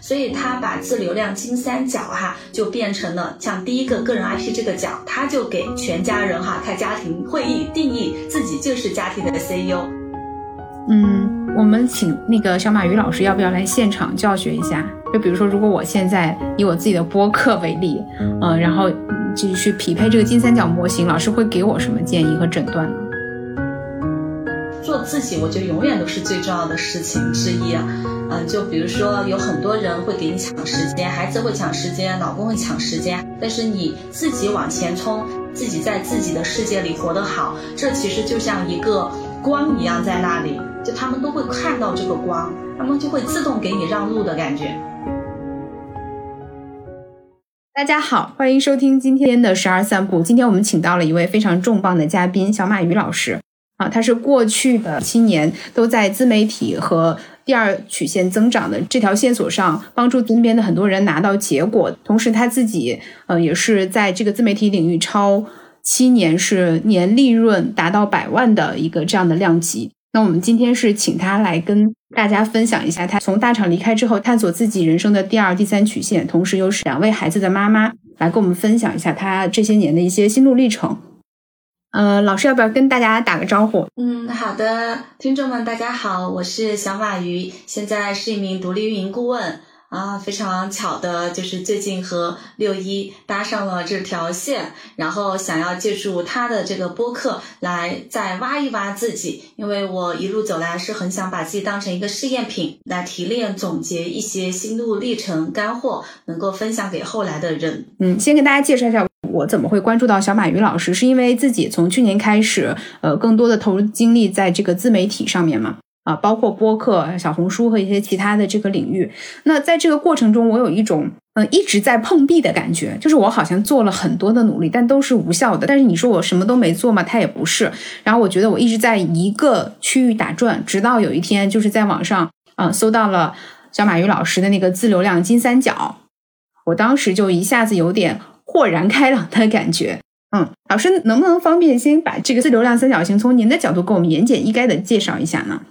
所以他把自流量金三角哈就变成了像第一个个人 IP 这个角，他就给全家人哈开家庭会议，定义自己就是家庭的 CEO。嗯，我们请那个小马鱼老师要不要来现场教学一下？就比如说，如果我现在以我自己的播客为例，嗯，然后就去匹配这个金三角模型，老师会给我什么建议和诊断呢？做自己，我觉得永远都是最重要的事情之一。嗯，就比如说，有很多人会给你抢时间，孩子会抢时间，老公会抢时间，但是你自己往前冲，自己在自己的世界里活得好，这其实就像一个光一样在那里，就他们都会看到这个光，他们就会自动给你让路的感觉。大家好，欢迎收听今天的十二散步。今天我们请到了一位非常重磅的嘉宾，小马鱼老师。啊，他是过去的七年都在自媒体和第二曲线增长的这条线索上帮助身边的很多人拿到结果，同时他自己呃也是在这个自媒体领域超七年是年利润达到百万的一个这样的量级。那我们今天是请他来跟大家分享一下他从大厂离开之后探索自己人生的第二、第三曲线，同时又是两位孩子的妈妈，来跟我们分享一下他这些年的一些心路历程。呃，老师要不要跟大家打个招呼？嗯，好的，听众们大家好，我是小马鱼，现在是一名独立运营顾问啊。非常巧的就是最近和六一搭上了这条线，然后想要借助他的这个播客来再挖一挖自己，因为我一路走来是很想把自己当成一个试验品来提炼、总结一些心路历程干货，能够分享给后来的人。嗯，先给大家介绍一下。我怎么会关注到小马鱼老师？是因为自己从去年开始，呃，更多的投入精力在这个自媒体上面嘛，啊，包括播客、小红书和一些其他的这个领域。那在这个过程中，我有一种嗯一直在碰壁的感觉，就是我好像做了很多的努力，但都是无效的。但是你说我什么都没做嘛，它也不是。然后我觉得我一直在一个区域打转，直到有一天就是在网上嗯搜到了小马鱼老师的那个自流量金三角，我当时就一下子有点。豁然开朗的感觉，嗯，老师能不能方便先把这个自流量三角形从您的角度给我们言简意赅的介绍一下呢？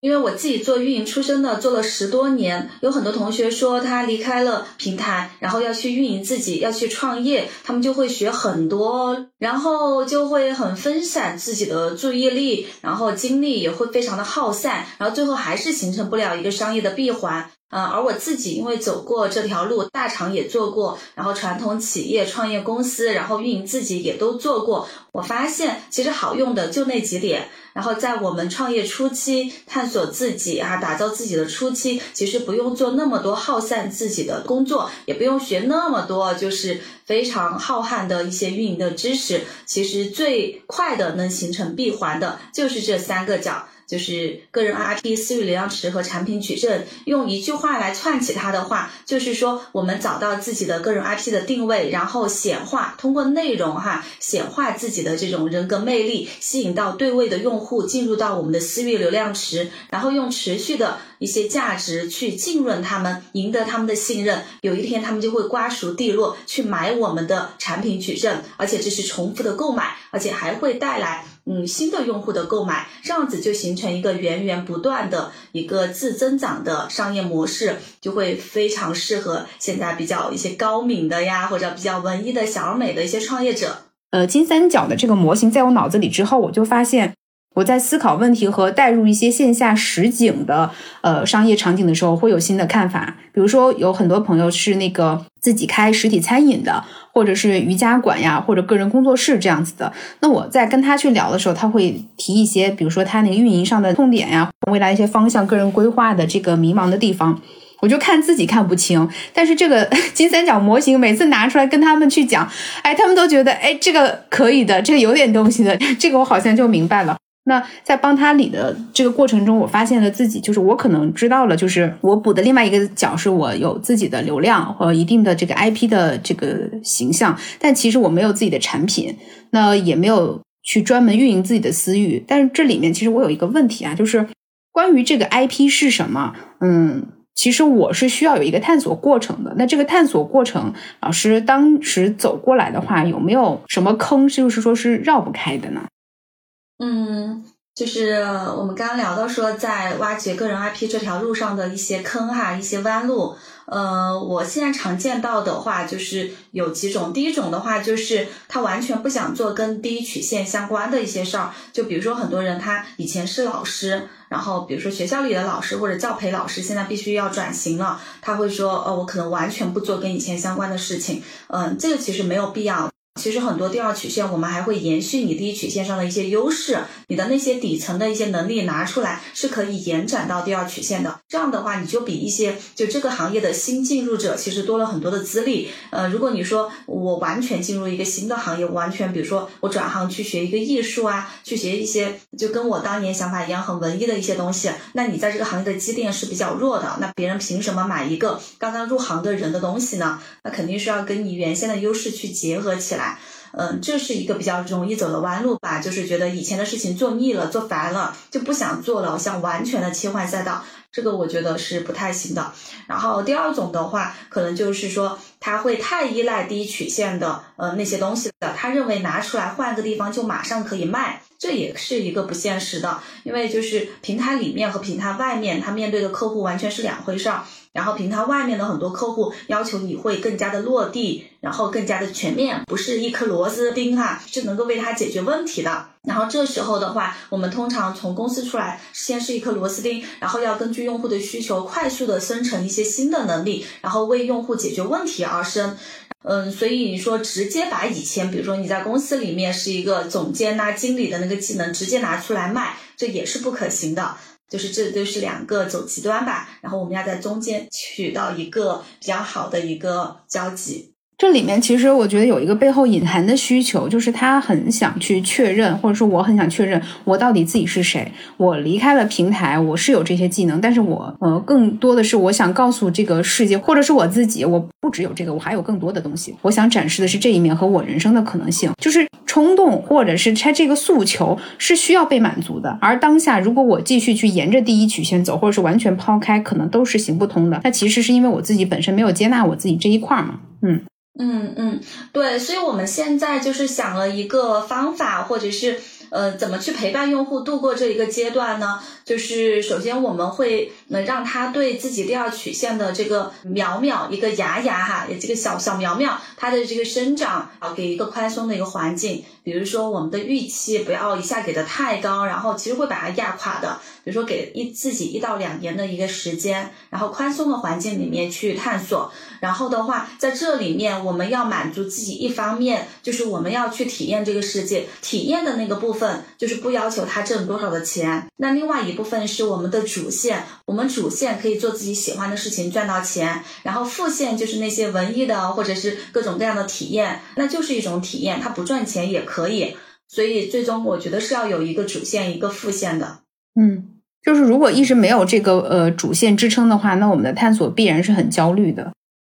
因为我自己做运营出身的，做了十多年，有很多同学说他离开了平台，然后要去运营自己，要去创业，他们就会学很多，然后就会很分散自己的注意力，然后精力也会非常的耗散，然后最后还是形成不了一个商业的闭环。嗯，而我自己因为走过这条路，大厂也做过，然后传统企业、创业公司，然后运营自己也都做过。我发现其实好用的就那几点。然后在我们创业初期，探索自己啊，打造自己的初期，其实不用做那么多耗散自己的工作，也不用学那么多就是非常浩瀚的一些运营的知识。其实最快的能形成闭环的就是这三个角。就是个人 IP、私域流量池和产品矩阵，用一句话来串起它的话，就是说我们找到自己的个人 IP 的定位，然后显化，通过内容哈显化自己的这种人格魅力，吸引到对位的用户进入到我们的私域流量池，然后用持续的一些价值去浸润他们，赢得他们的信任，有一天他们就会瓜熟蒂落去买我们的产品矩阵，而且这是重复的购买，而且还会带来。嗯，新的用户的购买，这样子就形成一个源源不断的一个自增长的商业模式，就会非常适合现在比较一些高敏的呀，或者比较文艺的小而美的一些创业者。呃，金三角的这个模型在我脑子里之后，我就发现。我在思考问题和带入一些线下实景的呃商业场景的时候，会有新的看法。比如说，有很多朋友是那个自己开实体餐饮的，或者是瑜伽馆呀，或者个人工作室这样子的。那我在跟他去聊的时候，他会提一些，比如说他那个运营上的痛点呀，未来一些方向、个人规划的这个迷茫的地方，我就看自己看不清。但是这个 金三角模型每次拿出来跟他们去讲，哎，他们都觉得哎这个可以的，这个有点东西的，这个我好像就明白了。那在帮他理的这个过程中，我发现了自己，就是我可能知道了，就是我补的另外一个角是我有自己的流量和一定的这个 IP 的这个形象，但其实我没有自己的产品，那也没有去专门运营自己的私域。但是这里面其实我有一个问题啊，就是关于这个 IP 是什么，嗯，其实我是需要有一个探索过程的。那这个探索过程，老师当时走过来的话，有没有什么坑，就是说是绕不开的呢？嗯，就是我们刚刚聊到说，在挖掘个人 IP 这条路上的一些坑哈，一些弯路。呃，我现在常见到的话就是有几种。第一种的话就是他完全不想做跟第一曲线相关的一些事儿，就比如说很多人他以前是老师，然后比如说学校里的老师或者教培老师，现在必须要转型了，他会说，呃，我可能完全不做跟以前相关的事情。嗯，这个其实没有必要。其实很多第二曲线，我们还会延续你第一曲线上的一些优势，你的那些底层的一些能力拿出来，是可以延展到第二曲线的。这样的话，你就比一些就这个行业的新进入者，其实多了很多的资历。呃，如果你说我完全进入一个新的行业，完全比如说我转行去学一个艺术啊，去学一些就跟我当年想法一样很文艺的一些东西，那你在这个行业的积淀是比较弱的。那别人凭什么买一个刚刚入行的人的东西呢？那肯定是要跟你原先的优势去结合起来。嗯，这是一个比较容易走的弯路吧，就是觉得以前的事情做腻了、做烦了，就不想做了，想完全的切换赛道，这个我觉得是不太行的。然后第二种的话，可能就是说他会太依赖第一曲线的呃那些东西的，他认为拿出来换个地方就马上可以卖，这也是一个不现实的，因为就是平台里面和平台外面，他面对的客户完全是两回事儿。然后平台外面的很多客户要求你会更加的落地，然后更加的全面，不是一颗螺丝钉哈，是能够为他解决问题的。然后这时候的话，我们通常从公司出来，先是一颗螺丝钉，然后要根据用户的需求，快速的生成一些新的能力，然后为用户解决问题而生。嗯，所以你说直接把以前，比如说你在公司里面是一个总监呐、经理的那个技能直接拿出来卖，这也是不可行的。就是这都是两个走极端吧，然后我们要在中间取到一个比较好的一个交集。这里面其实我觉得有一个背后隐含的需求，就是他很想去确认，或者说我很想确认我到底自己是谁。我离开了平台，我是有这些技能，但是我呃更多的是我想告诉这个世界，或者是我自己，我不只有这个，我还有更多的东西。我想展示的是这一面和我人生的可能性。就是冲动或者是他这个诉求是需要被满足的。而当下如果我继续去沿着第一曲线走，或者是完全抛开，可能都是行不通的。那其实是因为我自己本身没有接纳我自己这一块嘛，嗯。嗯嗯，对，所以我们现在就是想了一个方法，或者是呃，怎么去陪伴用户度过这一个阶段呢？就是首先我们会能让他对自己第二曲线的这个苗苗一个芽芽哈，这个小小苗苗，它的这个生长啊，给一个宽松的一个环境。比如说我们的预期不要一下给的太高，然后其实会把它压垮的。比如说给一自己一到两年的一个时间，然后宽松的环境里面去探索。然后的话，在这里面我们要满足自己一方面，就是我们要去体验这个世界，体验的那个部分就是不要求他挣多少的钱。那另外一部分是我们的主线，我们主线可以做自己喜欢的事情赚到钱，然后副线就是那些文艺的或者是各种各样的体验，那就是一种体验，它不赚钱也可以。所以最终我觉得是要有一个主线一个副线的。嗯，就是如果一直没有这个呃主线支撑的话，那我们的探索必然是很焦虑的。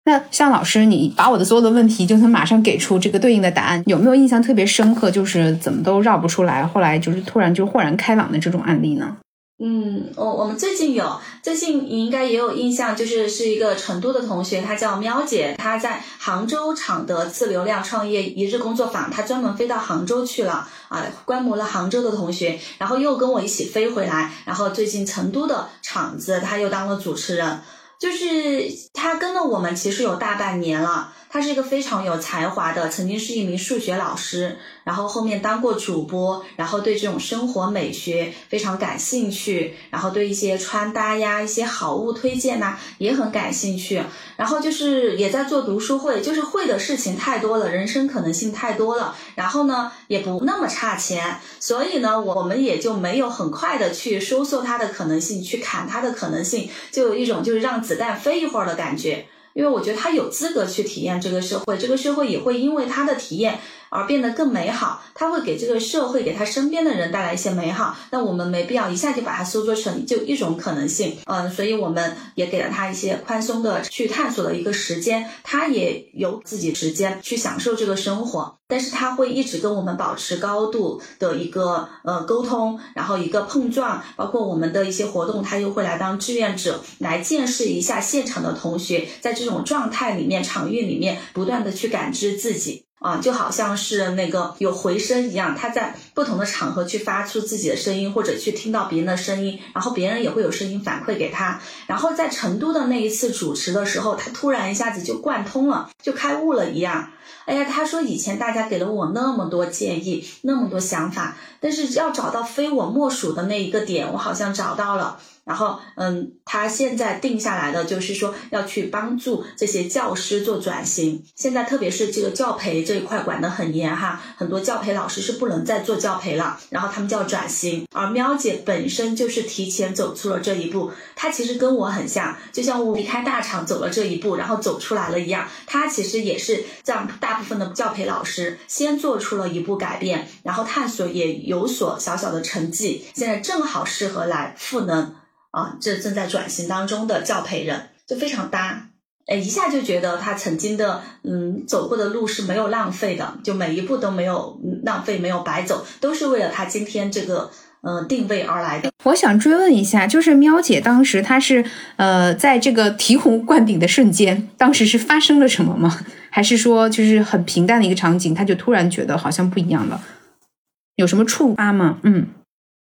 那像老师，你把我的所有的问题就能马上给出这个对应的答案，有没有印象特别深刻，就是怎么都绕不出来，后来就是突然就豁然开朗的这种案例呢？嗯，我我们最近有，最近你应该也有印象，就是是一个成都的同学，她叫喵姐，她在杭州场的自流量创业一日工作坊，她专门飞到杭州去了啊，观摩了杭州的同学，然后又跟我一起飞回来，然后最近成都的场子她又当了主持人。就是他跟了我们其实有大半年了，他是一个非常有才华的，曾经是一名数学老师，然后后面当过主播，然后对这种生活美学非常感兴趣，然后对一些穿搭呀、一些好物推荐呐也很感兴趣，然后就是也在做读书会，就是会的事情太多了，人生可能性太多了，然后呢也不那么差钱，所以呢我们也就没有很快的去收缩他的可能性，去砍他的可能性，就有一种就是让。子弹飞一会儿的感觉，因为我觉得他有资格去体验这个社会，这个社会也会因为他的体验而变得更美好。他会给这个社会，给他身边的人带来一些美好。那我们没必要一下就把它收缩成就一种可能性，嗯，所以我们也给了他一些宽松的去探索的一个时间，他也有自己时间去享受这个生活。但是他会一直跟我们保持高度的一个呃沟通，然后一个碰撞，包括我们的一些活动，他又会来当志愿者，来见识一下现场的同学在这种状态里面、场域里面不断的去感知自己。啊，就好像是那个有回声一样，他在不同的场合去发出自己的声音，或者去听到别人的声音，然后别人也会有声音反馈给他。然后在成都的那一次主持的时候，他突然一下子就贯通了，就开悟了一样。哎呀，他说以前大家给了我那么多建议，那么多想法，但是要找到非我莫属的那一个点，我好像找到了。然后，嗯，他现在定下来的就是说要去帮助这些教师做转型。现在特别是这个教培这一块管得很严哈，很多教培老师是不能再做教培了，然后他们就要转型。而喵姐本身就是提前走出了这一步，她其实跟我很像，就像我离开大厂走了这一步，然后走出来了一样。她其实也是让大部分的教培老师先做出了一步改变，然后探索也有所小小的成绩，现在正好适合来赋能。啊，这正在转型当中的教培人就非常搭，哎，一下就觉得他曾经的嗯走过的路是没有浪费的，就每一步都没有浪费，没有白走，都是为了他今天这个嗯定位而来的。我想追问一下，就是喵姐当时她是呃在这个醍醐灌顶的瞬间，当时是发生了什么吗？还是说就是很平淡的一个场景，她就突然觉得好像不一样了？有什么触发吗？嗯。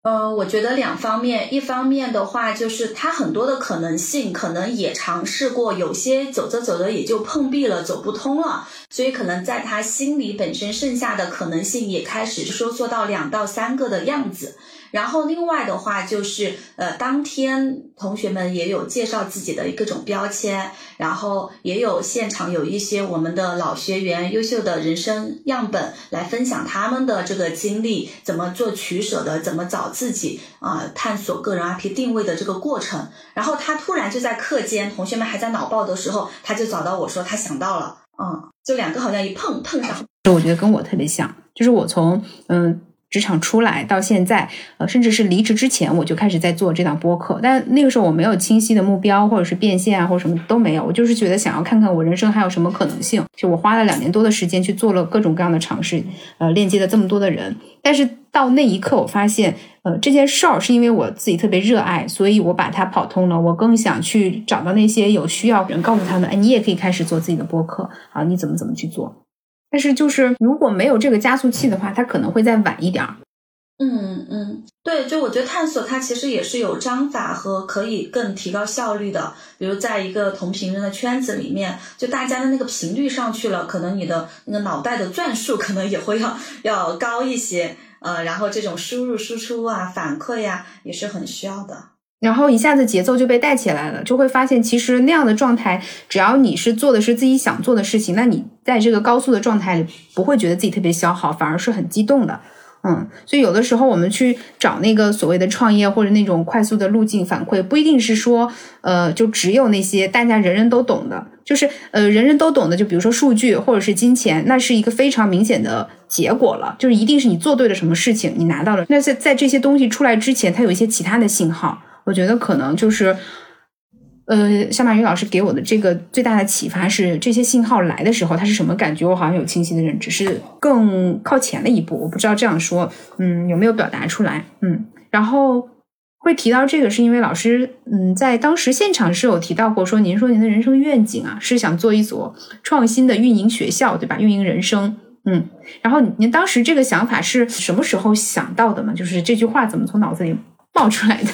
呃，我觉得两方面，一方面的话就是他很多的可能性，可能也尝试过，有些走着走着也就碰壁了，走不通了，所以可能在他心里本身剩下的可能性也开始收缩到两到三个的样子。然后另外的话就是，呃，当天同学们也有介绍自己的各种标签，然后也有现场有一些我们的老学员优秀的人生样本来分享他们的这个经历，怎么做取舍的，怎么找自己啊，探索个人 IP 定位的这个过程。然后他突然就在课间，同学们还在脑爆的时候，他就找到我说他想到了，嗯，就两个好像一碰碰上，我觉得跟我特别像，就是我从嗯。职场出来到现在，呃，甚至是离职之前，我就开始在做这档播客。但那个时候我没有清晰的目标，或者是变现啊，或者什么都没有。我就是觉得想要看看我人生还有什么可能性。就我花了两年多的时间去做了各种各样的尝试，呃，链接了这么多的人。但是到那一刻，我发现，呃，这件事儿是因为我自己特别热爱，所以我把它跑通了。我更想去找到那些有需要人，告诉他们，哎，你也可以开始做自己的播客啊，你怎么怎么去做。但是，就是如果没有这个加速器的话，它可能会再晚一点儿。嗯嗯，对，就我觉得探索它其实也是有章法和可以更提高效率的。比如在一个同频人的圈子里面，就大家的那个频率上去了，可能你的那个脑袋的转速可能也会要要高一些。呃，然后这种输入输出啊、反馈呀，也是很需要的。然后一下子节奏就被带起来了，就会发现其实那样的状态，只要你是做的是自己想做的事情，那你在这个高速的状态里，不会觉得自己特别消耗，反而是很激动的。嗯，所以有的时候我们去找那个所谓的创业或者那种快速的路径反馈，不一定是说，呃，就只有那些大家人人都懂的，就是呃人人都懂的，就比如说数据或者是金钱，那是一个非常明显的结果了，就是一定是你做对了什么事情，你拿到了。那在在这些东西出来之前，它有一些其他的信号。我觉得可能就是，呃，小马云老师给我的这个最大的启发是，这些信号来的时候，它是什么感觉？我好像有清晰的认知，是更靠前的一步。我不知道这样说，嗯，有没有表达出来？嗯，然后会提到这个，是因为老师，嗯，在当时现场是有提到过，说您说您的人生愿景啊，是想做一所创新的运营学校，对吧？运营人生，嗯，然后您当时这个想法是什么时候想到的吗？就是这句话怎么从脑子里冒出来的？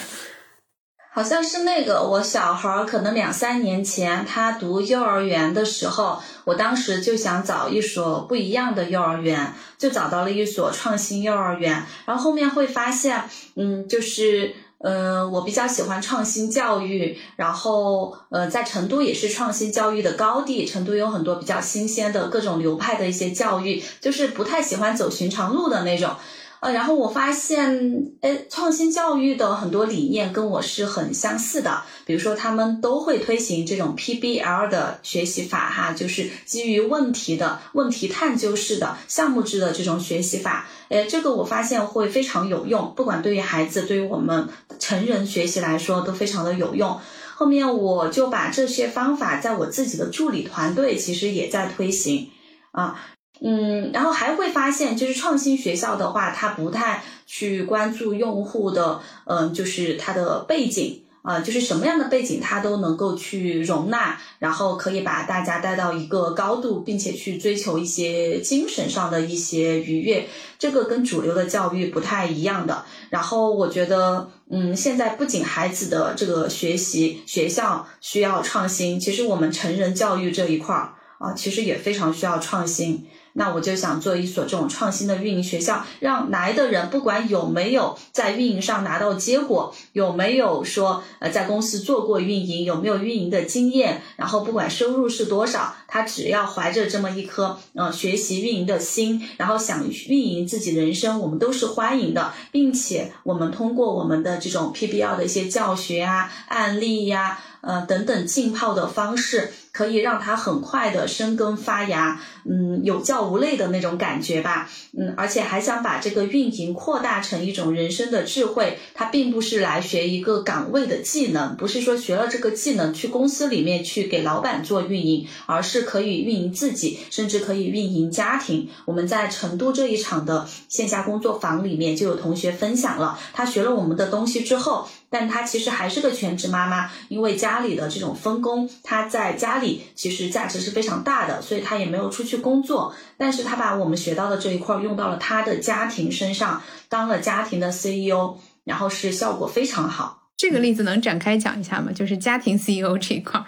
好像是那个我小孩儿，可能两三年前他读幼儿园的时候，我当时就想找一所不一样的幼儿园，就找到了一所创新幼儿园。然后后面会发现，嗯，就是呃，我比较喜欢创新教育，然后呃，在成都也是创新教育的高地，成都有很多比较新鲜的各种流派的一些教育，就是不太喜欢走寻常路的那种。呃，然后我发现，哎，创新教育的很多理念跟我是很相似的。比如说，他们都会推行这种 PBL 的学习法，哈，就是基于问题的问题探究式的项目制的这种学习法。哎，这个我发现会非常有用，不管对于孩子，对于我们成人学习来说都非常的有用。后面我就把这些方法在我自己的助理团队其实也在推行啊。嗯，然后还会发现，就是创新学校的话，它不太去关注用户的，嗯，就是它的背景。啊，就是什么样的背景它都能够去容纳，然后可以把大家带到一个高度，并且去追求一些精神上的一些愉悦，这个跟主流的教育不太一样的。然后我觉得，嗯，现在不仅孩子的这个学习学校需要创新，其实我们成人教育这一块儿啊，其实也非常需要创新。那我就想做一所这种创新的运营学校，让来的人不管有没有在运营上拿到结果，有没有说呃在公司做过运营，有没有运营的经验，然后不管收入是多少，他只要怀着这么一颗嗯学习运营的心，然后想运营自己人生，我们都是欢迎的，并且我们通过我们的这种 PBL 的一些教学啊、案例呀。呃，等等浸泡的方式，可以让它很快的生根发芽，嗯，有教无类的那种感觉吧，嗯，而且还想把这个运营扩大成一种人生的智慧，它并不是来学一个岗位的技能，不是说学了这个技能去公司里面去给老板做运营，而是是可以运营自己，甚至可以运营家庭。我们在成都这一场的线下工作坊里面就有同学分享了，他学了我们的东西之后。但他其实还是个全职妈妈，因为家里的这种分工，他在家里其实价值是非常大的，所以他也没有出去工作。但是他把我们学到的这一块用到了他的家庭身上，当了家庭的 CEO，然后是效果非常好。这个例子能展开讲一下吗？就是家庭 CEO 这一块。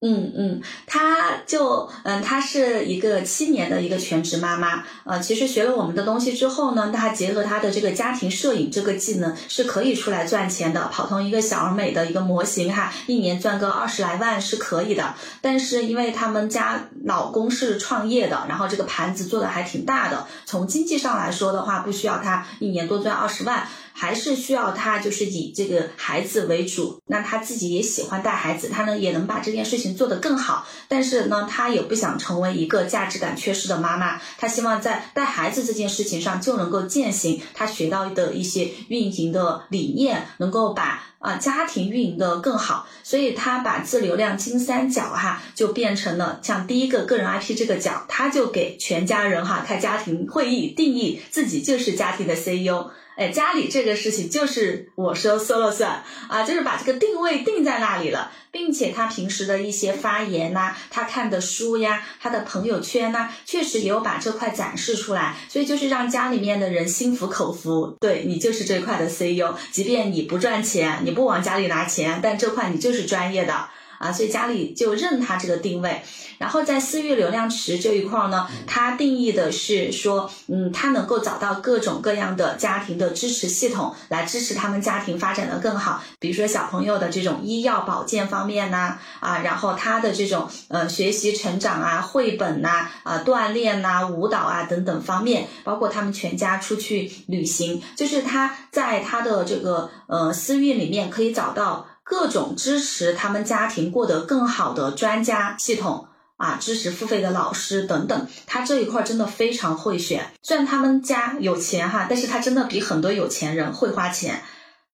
嗯嗯，她就嗯，她是一个七年的一个全职妈妈，呃，其实学了我们的东西之后呢，她结合她的这个家庭摄影这个技能，是可以出来赚钱的，跑通一个小而美的一个模型哈，一年赚个二十来万是可以的。但是因为他们家老公是创业的，然后这个盘子做的还挺大的，从经济上来说的话，不需要他一年多赚二十万。还是需要他就是以这个孩子为主，那他自己也喜欢带孩子，他呢也能把这件事情做得更好。但是呢，他也不想成为一个价值感缺失的妈妈，他希望在带孩子这件事情上就能够践行他学到的一些运营的理念，能够把啊家庭运营的更好。所以他把自流量金三角哈就变成了像第一个个人 IP 这个角，他就给全家人哈开家庭会议，定义自己就是家庭的 CEO。哎，家里这个事情就是我说说了算啊，就是把这个定位定在那里了，并且他平时的一些发言呐，他看的书呀，他的朋友圈呐，确实也有把这块展示出来，所以就是让家里面的人心服口服，对你就是这块的 CEO，即便你不赚钱，你不往家里拿钱，但这块你就是专业的。啊，所以家里就认他这个定位，然后在私域流量池这一块呢，它定义的是说，嗯，它能够找到各种各样的家庭的支持系统，来支持他们家庭发展的更好。比如说小朋友的这种医药保健方面呐，啊，然后他的这种呃学习成长啊，绘本呐，啊，锻炼呐，舞蹈啊等等方面，包括他们全家出去旅行，就是他在他的这个呃私域里面可以找到。各种支持他们家庭过得更好的专家系统啊，支持付费的老师等等，他这一块真的非常会选。虽然他们家有钱哈，但是他真的比很多有钱人会花钱。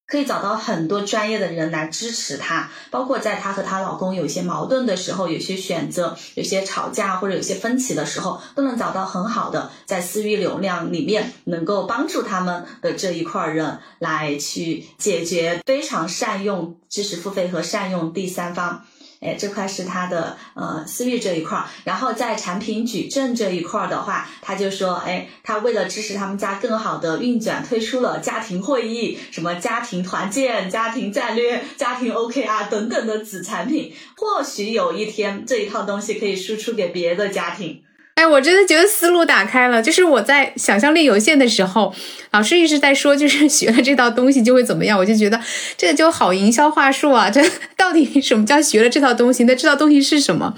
可以找到很多专业的人来支持她，包括在她和她老公有些矛盾的时候，有些选择，有些吵架或者有些分歧的时候，都能找到很好的在私域流量里面能够帮助他们的这一块人来去解决，非常善用知识付费和善用第三方。哎，这块是他的呃私域这一块儿，然后在产品矩阵这一块儿的话，他就说，哎，他为了支持他们家更好的运转，推出了家庭会议、什么家庭团建、家庭战略、家庭 OKR 等等的子产品，或许有一天这一套东西可以输出给别的家庭。哎，我真的觉得思路打开了。就是我在想象力有限的时候，老师一直在说，就是学了这套东西就会怎么样，我就觉得这个就好营销话术啊。这到底什么叫学了这套东西？那这套东西是什么？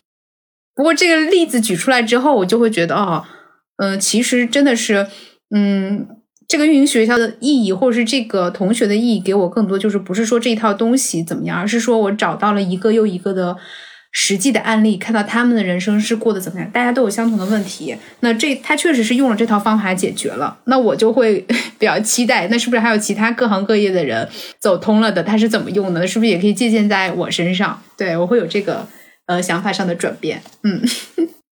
不过这个例子举出来之后，我就会觉得，哦，嗯，其实真的是，嗯，这个运营学校的意义，或者是这个同学的意义，给我更多就是不是说这一套东西怎么样，而是说我找到了一个又一个的。实际的案例，看到他们的人生是过得怎么样，大家都有相同的问题，那这他确实是用了这套方法解决了，那我就会 比较期待，那是不是还有其他各行各业的人走通了的，他是怎么用的？是不是也可以借鉴在我身上？对我会有这个呃想法上的转变，嗯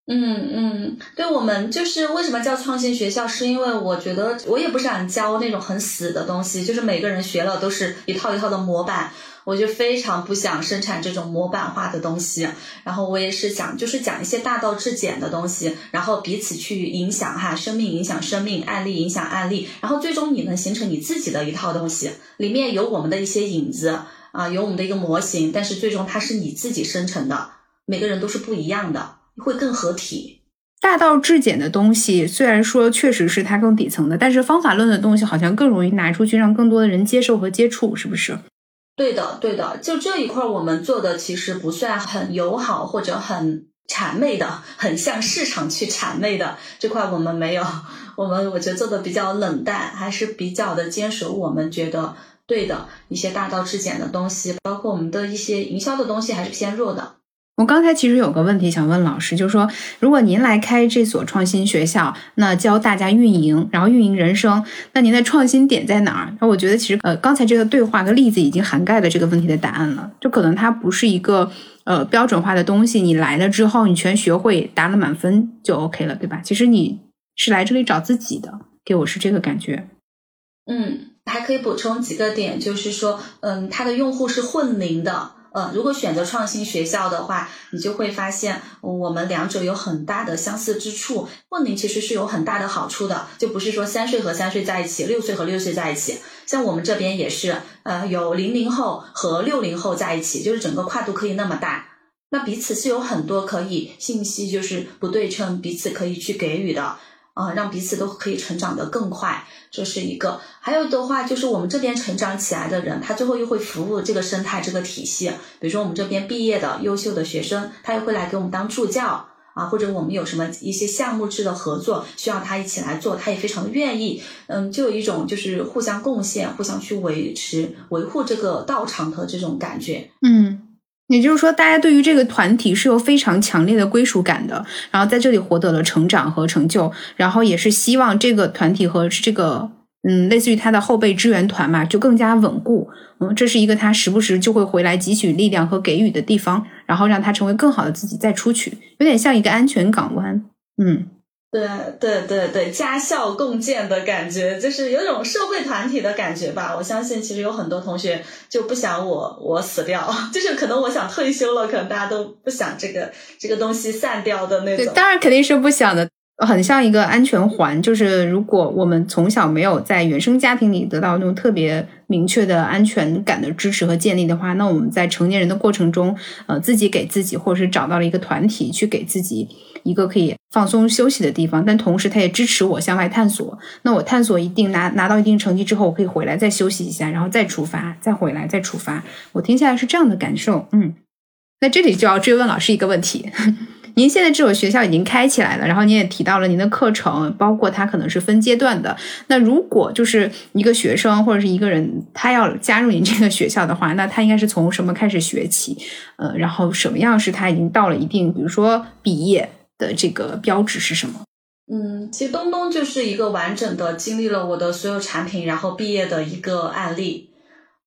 嗯嗯，对我们就是为什么叫创新学校，是因为我觉得我也不想教那种很死的东西，就是每个人学了都是一套一套的模板。我就非常不想生产这种模板化的东西。然后我也是想，就是讲一些大道至简的东西，然后彼此去影响哈，生命影响生命，案例影响案例，然后最终你能形成你自己的一套东西，里面有我们的一些影子啊，有我们的一个模型，但是最终它是你自己生成的，每个人都是不一样的，会更合体。大道至简的东西，虽然说确实是它更底层的，但是方法论的东西好像更容易拿出去，让更多的人接受和接触，是不是？对的，对的。就这一块，我们做的其实不算很友好或者很谄媚的，很向市场去谄媚的这块，我们没有。我们我觉得做的比较冷淡，还是比较的坚守我们觉得对的一些大道至简的东西，包括我们的一些营销的东西还是偏弱的。我刚才其实有个问题想问老师，就是说，如果您来开这所创新学校，那教大家运营，然后运营人生，那您的创新点在哪儿？那我觉得其实呃，刚才这个对话的例子已经涵盖了这个问题的答案了。就可能它不是一个呃标准化的东西，你来了之后你全学会，答了满分就 OK 了，对吧？其实你是来这里找自己的，给我是这个感觉。嗯，还可以补充几个点，就是说，嗯，它的用户是混龄的。呃，如果选择创新学校的话，你就会发现我们两者有很大的相似之处。混龄其实是有很大的好处的，就不是说三岁和三岁在一起，六岁和六岁在一起。像我们这边也是，呃，有零零后和六零后在一起，就是整个跨度可以那么大。那彼此是有很多可以信息就是不对称，彼此可以去给予的。啊，让彼此都可以成长得更快，这是一个。还有的话，就是我们这边成长起来的人，他最后又会服务这个生态、这个体系。比如说，我们这边毕业的优秀的学生，他又会来给我们当助教啊，或者我们有什么一些项目制的合作，需要他一起来做，他也非常愿意。嗯，就有一种就是互相贡献、互相去维持、维护这个道场的这种感觉。嗯。也就是说，大家对于这个团体是有非常强烈的归属感的，然后在这里获得了成长和成就，然后也是希望这个团体和这个嗯，类似于他的后备支援团嘛，就更加稳固。嗯，这是一个他时不时就会回来汲取力量和给予的地方，然后让他成为更好的自己再出去，有点像一个安全港湾。嗯。对对对对，家校共建的感觉，就是有种社会团体的感觉吧。我相信，其实有很多同学就不想我我死掉，就是可能我想退休了，可能大家都不想这个这个东西散掉的那种。当然肯定是不想的。很像一个安全环，就是如果我们从小没有在原生家庭里得到那种特别明确的安全感的支持和建立的话，那我们在成年人的过程中，呃，自己给自己，或者是找到了一个团体去给自己一个可以放松休息的地方，但同时它也支持我向外探索。那我探索一定拿拿到一定成绩之后，我可以回来再休息一下，然后再出发，再回来再出发。我听下来是这样的感受，嗯。那这里就要追问老师一个问题。您现在这所学校已经开起来了，然后您也提到了您的课程，包括它可能是分阶段的。那如果就是一个学生或者是一个人，他要加入您这个学校的话，那他应该是从什么开始学起？呃，然后什么样是他已经到了一定，比如说毕业的这个标志是什么？嗯，其实东东就是一个完整的经历了我的所有产品，然后毕业的一个案例。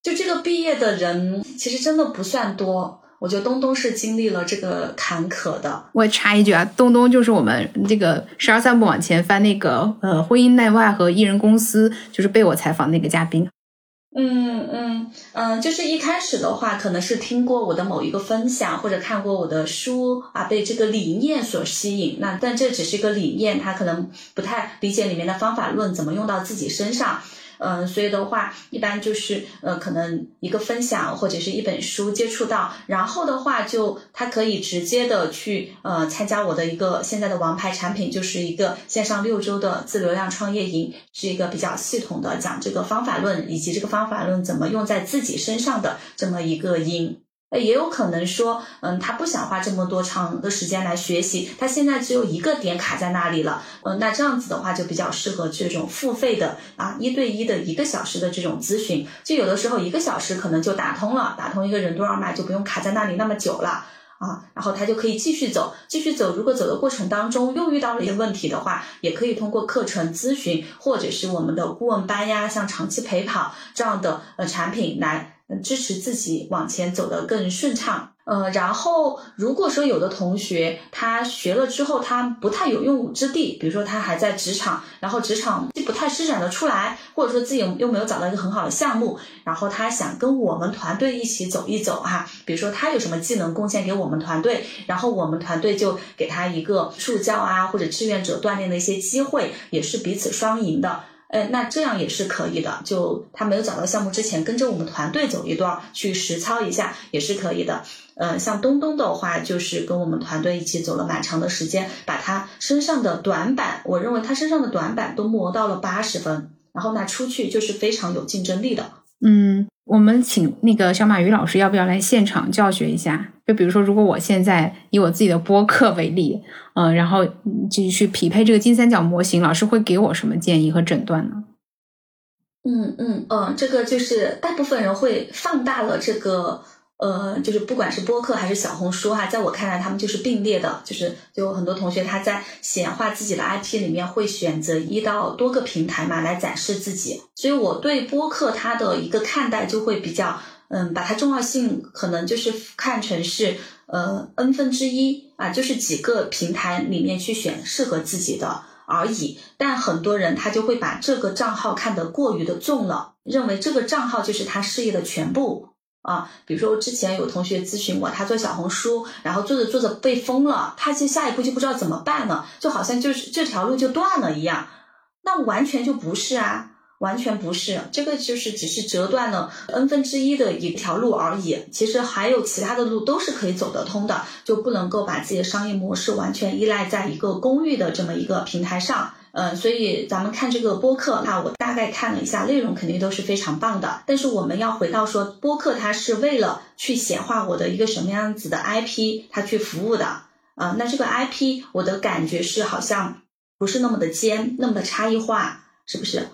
就这个毕业的人，其实真的不算多。我觉得东东是经历了这个坎坷的。我插一句啊，东东就是我们这个十二三步往前翻那个呃婚姻内外和艺人公司，就是被我采访那个嘉宾。嗯嗯嗯，就是一开始的话，可能是听过我的某一个分享，或者看过我的书啊，被这个理念所吸引。那但这只是一个理念，他可能不太理解里面的方法论怎么用到自己身上。嗯，所以的话，一般就是呃，可能一个分享或者是一本书接触到，然后的话就他可以直接的去呃参加我的一个现在的王牌产品，就是一个线上六周的自流量创业营，是一个比较系统的讲这个方法论以及这个方法论怎么用在自己身上的这么一个营。呃也有可能说，嗯，他不想花这么多长的时间来学习，他现在只有一个点卡在那里了，嗯，那这样子的话就比较适合这种付费的啊，一对一的一个小时的这种咨询，就有的时候一个小时可能就打通了，打通一个人多少码就不用卡在那里那么久了啊，然后他就可以继续走，继续走。如果走的过程当中又遇到了一些问题的话，也可以通过课程咨询或者是我们的顾问班呀，像长期陪跑这样的呃产品来。嗯支持自己往前走得更顺畅。呃，然后如果说有的同学他学了之后他不太有用武之地，比如说他还在职场，然后职场既不太施展得出来，或者说自己又没有找到一个很好的项目，然后他想跟我们团队一起走一走哈，比如说他有什么技能贡献给我们团队，然后我们团队就给他一个助教啊或者志愿者锻炼的一些机会，也是彼此双赢的。哎，那这样也是可以的。就他没有找到项目之前，跟着我们团队走一段，去实操一下也是可以的。呃，像东东的话，就是跟我们团队一起走了蛮长的时间，把他身上的短板，我认为他身上的短板都磨到了八十分，然后那出去就是非常有竞争力的。嗯，我们请那个小马鱼老师要不要来现场教学一下？就比如说，如果我现在以我自己的播客为例，嗯，然后继续匹配这个金三角模型，老师会给我什么建议和诊断呢？嗯嗯嗯，这个就是大部分人会放大了这个。呃，就是不管是播客还是小红书哈，在我看来，他们就是并列的。就是有很多同学他在显化自己的 IP 里面会选择一到多个平台嘛来展示自己。所以我对播客它的一个看待就会比较，嗯，把它重要性可能就是看成是呃 n 分之一啊，就是几个平台里面去选适合自己的而已。但很多人他就会把这个账号看得过于的重了，认为这个账号就是他事业的全部。啊，比如说之前有同学咨询我，他做小红书，然后做着做着被封了，他就下一步就不知道怎么办了，就好像就是这条路就断了一样。那完全就不是啊，完全不是，这个就是只是折断了 n 分之一的一条路而已。其实还有其他的路都是可以走得通的，就不能够把自己的商业模式完全依赖在一个公寓的这么一个平台上。嗯，所以咱们看这个播客，那我大概看了一下，内容肯定都是非常棒的。但是我们要回到说，播客它是为了去显化我的一个什么样子的 IP，它去服务的啊。那这个 IP，我的感觉是好像不是那么的尖，那么的差异化，是不是？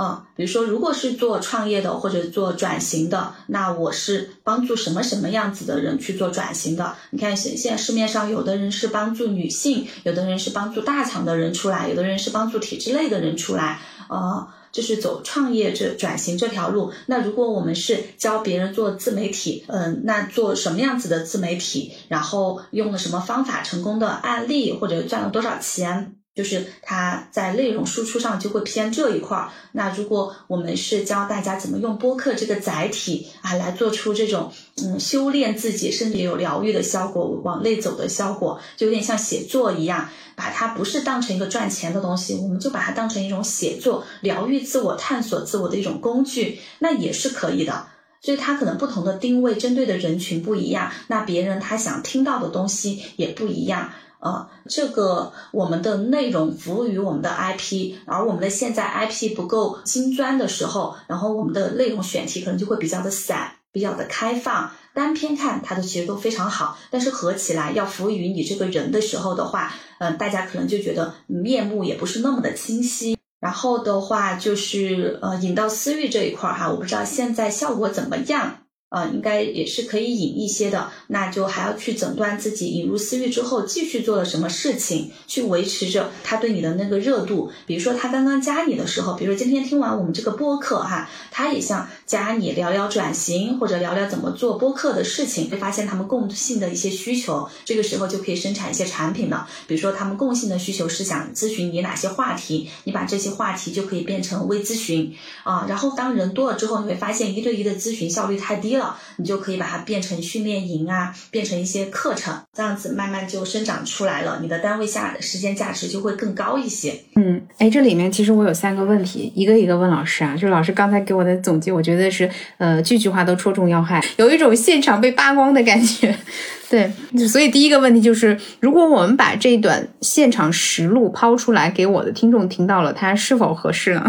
嗯，比如说，如果是做创业的或者做转型的，那我是帮助什么什么样子的人去做转型的？你看现现在市面上有的人是帮助女性，有的人是帮助大厂的人出来，有的人是帮助体制内的人出来，呃，就是走创业这转型这条路。那如果我们是教别人做自媒体，嗯，那做什么样子的自媒体？然后用了什么方法成功的案例，或者赚了多少钱？就是它在内容输出上就会偏这一块儿。那如果我们是教大家怎么用播客这个载体啊，来做出这种嗯修炼自己，甚至有疗愈的效果，往内走的效果，就有点像写作一样，把它不是当成一个赚钱的东西，我们就把它当成一种写作、疗愈自我、探索自我的一种工具，那也是可以的。所以它可能不同的定位，针对的人群不一样，那别人他想听到的东西也不一样。呃，这个我们的内容服务于我们的 IP，而我们的现在 IP 不够精专的时候，然后我们的内容选题可能就会比较的散，比较的开放。单篇看它的其实都非常好，但是合起来要服务于你这个人的时候的话，嗯，大家可能就觉得面目也不是那么的清晰。然后的话就是呃，引到私域这一块儿哈，我不知道现在效果怎么样。呃，应该也是可以引一些的，那就还要去诊断自己引入私域之后继续做了什么事情，去维持着他对你的那个热度。比如说他刚刚加你的时候，比如说今天听完我们这个播客哈，他也想加你聊聊转型或者聊聊怎么做播客的事情，会发现他们共性的一些需求，这个时候就可以生产一些产品了。比如说他们共性的需求是想咨询你哪些话题，你把这些话题就可以变成微咨询啊。然后当人多了之后，你会发现一对一的咨询效率太低了。你就可以把它变成训练营啊，变成一些课程，这样子慢慢就生长出来了。你的单位下的时间价值就会更高一些。嗯，哎，这里面其实我有三个问题，一个一个问老师啊。就老师刚才给我的总结，我觉得是呃句句话都戳中要害，有一种现场被扒光的感觉。对，所以第一个问题就是，如果我们把这一段现场实录抛出来给我的听众听到了，它是否合适呢？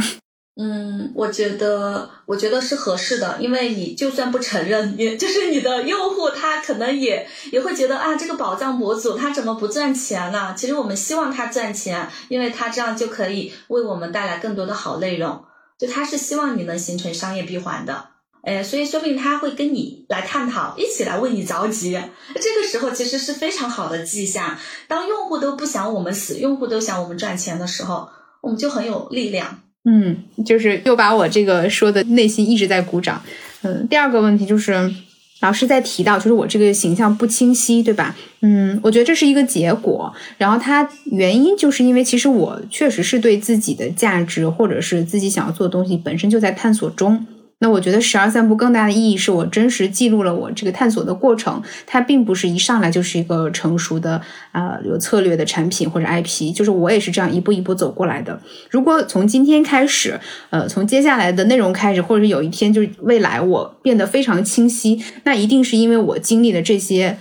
嗯，我觉得，我觉得是合适的，因为你就算不承认，也 就是你的用户他可能也也会觉得啊，这个宝藏模组他怎么不赚钱呢？其实我们希望他赚钱，因为他这样就可以为我们带来更多的好内容。就他是希望你能形成商业闭环的，哎，所以说不定他会跟你来探讨，一起来为你着急。这个时候其实是非常好的迹象。当用户都不想我们死，用户都想我们赚钱的时候，我们就很有力量。嗯，就是又把我这个说的内心一直在鼓掌。嗯，第二个问题就是。老师在提到，就是我这个形象不清晰，对吧？嗯，我觉得这是一个结果。然后它原因就是因为，其实我确实是对自己的价值，或者是自己想要做的东西，本身就在探索中。那我觉得十二散步更大的意义是我真实记录了我这个探索的过程，它并不是一上来就是一个成熟的啊有策略的产品或者 IP，就是我也是这样一步一步走过来的。如果从今天开始，呃，从接下来的内容开始，或者是有一天就是未来我变得非常清晰，那一定是因为我经历了这些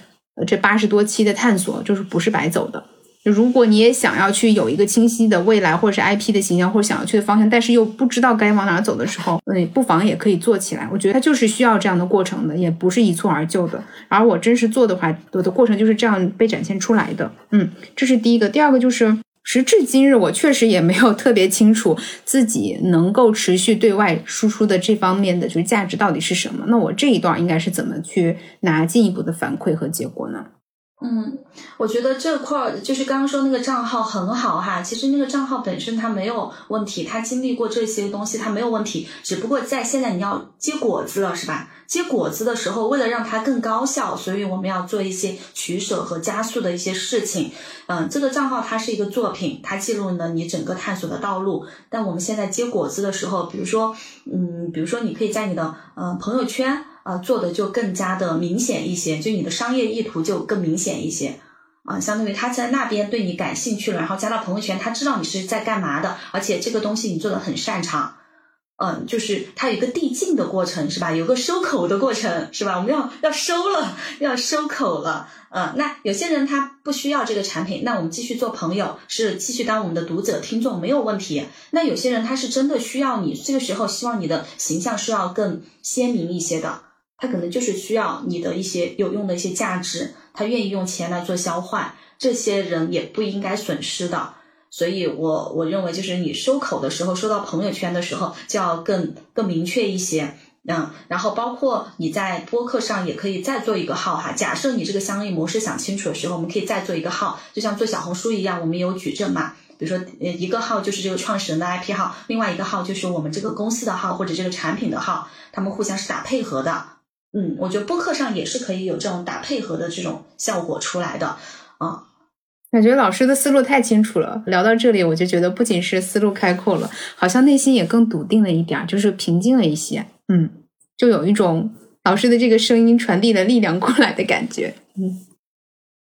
这八十多期的探索，就是不是白走的。如果你也想要去有一个清晰的未来，或者是 IP 的形象，或者想要去的方向，但是又不知道该往哪走的时候，嗯，不妨也可以做起来。我觉得它就是需要这样的过程的，也不是一蹴而就的。而我真实做的话，我的过程就是这样被展现出来的。嗯，这是第一个。第二个就是，时至今日，我确实也没有特别清楚自己能够持续对外输出的这方面的就是价值到底是什么。那我这一段应该是怎么去拿进一步的反馈和结果呢？嗯，我觉得这块儿就是刚刚说那个账号很好哈。其实那个账号本身它没有问题，它经历过这些东西，它没有问题。只不过在现在你要结果子了，是吧？结果子的时候，为了让它更高效，所以我们要做一些取舍和加速的一些事情。嗯，这个账号它是一个作品，它记录了你整个探索的道路。但我们现在结果子的时候，比如说，嗯，比如说你可以在你的嗯朋友圈。啊，做的就更加的明显一些，就你的商业意图就更明显一些啊。相当于他在那边对你感兴趣了，然后加到朋友圈，他知道你是在干嘛的，而且这个东西你做的很擅长。嗯，就是它有一个递进的过程，是吧？有个收口的过程，是吧？我们要要收了，要收口了。嗯，那有些人他不需要这个产品，那我们继续做朋友，是继续当我们的读者听众没有问题。那有些人他是真的需要你，这个时候希望你的形象是要更鲜明一些的。他可能就是需要你的一些有用的一些价值，他愿意用钱来做交换，这些人也不应该损失的。所以，我我认为就是你收口的时候，收到朋友圈的时候，就要更更明确一些。嗯，然后包括你在播客上也可以再做一个号哈。假设你这个商业模式想清楚的时候，我们可以再做一个号，就像做小红书一样，我们有矩阵嘛。比如说，呃，一个号就是这个创始人的 IP 号，另外一个号就是我们这个公司的号或者这个产品的号，他们互相是打配合的。嗯，我觉得播客上也是可以有这种打配合的这种效果出来的啊。感觉老师的思路太清楚了，聊到这里我就觉得不仅是思路开阔了，好像内心也更笃定了一点，就是平静了一些。嗯，就有一种老师的这个声音传递的力量过来的感觉。嗯。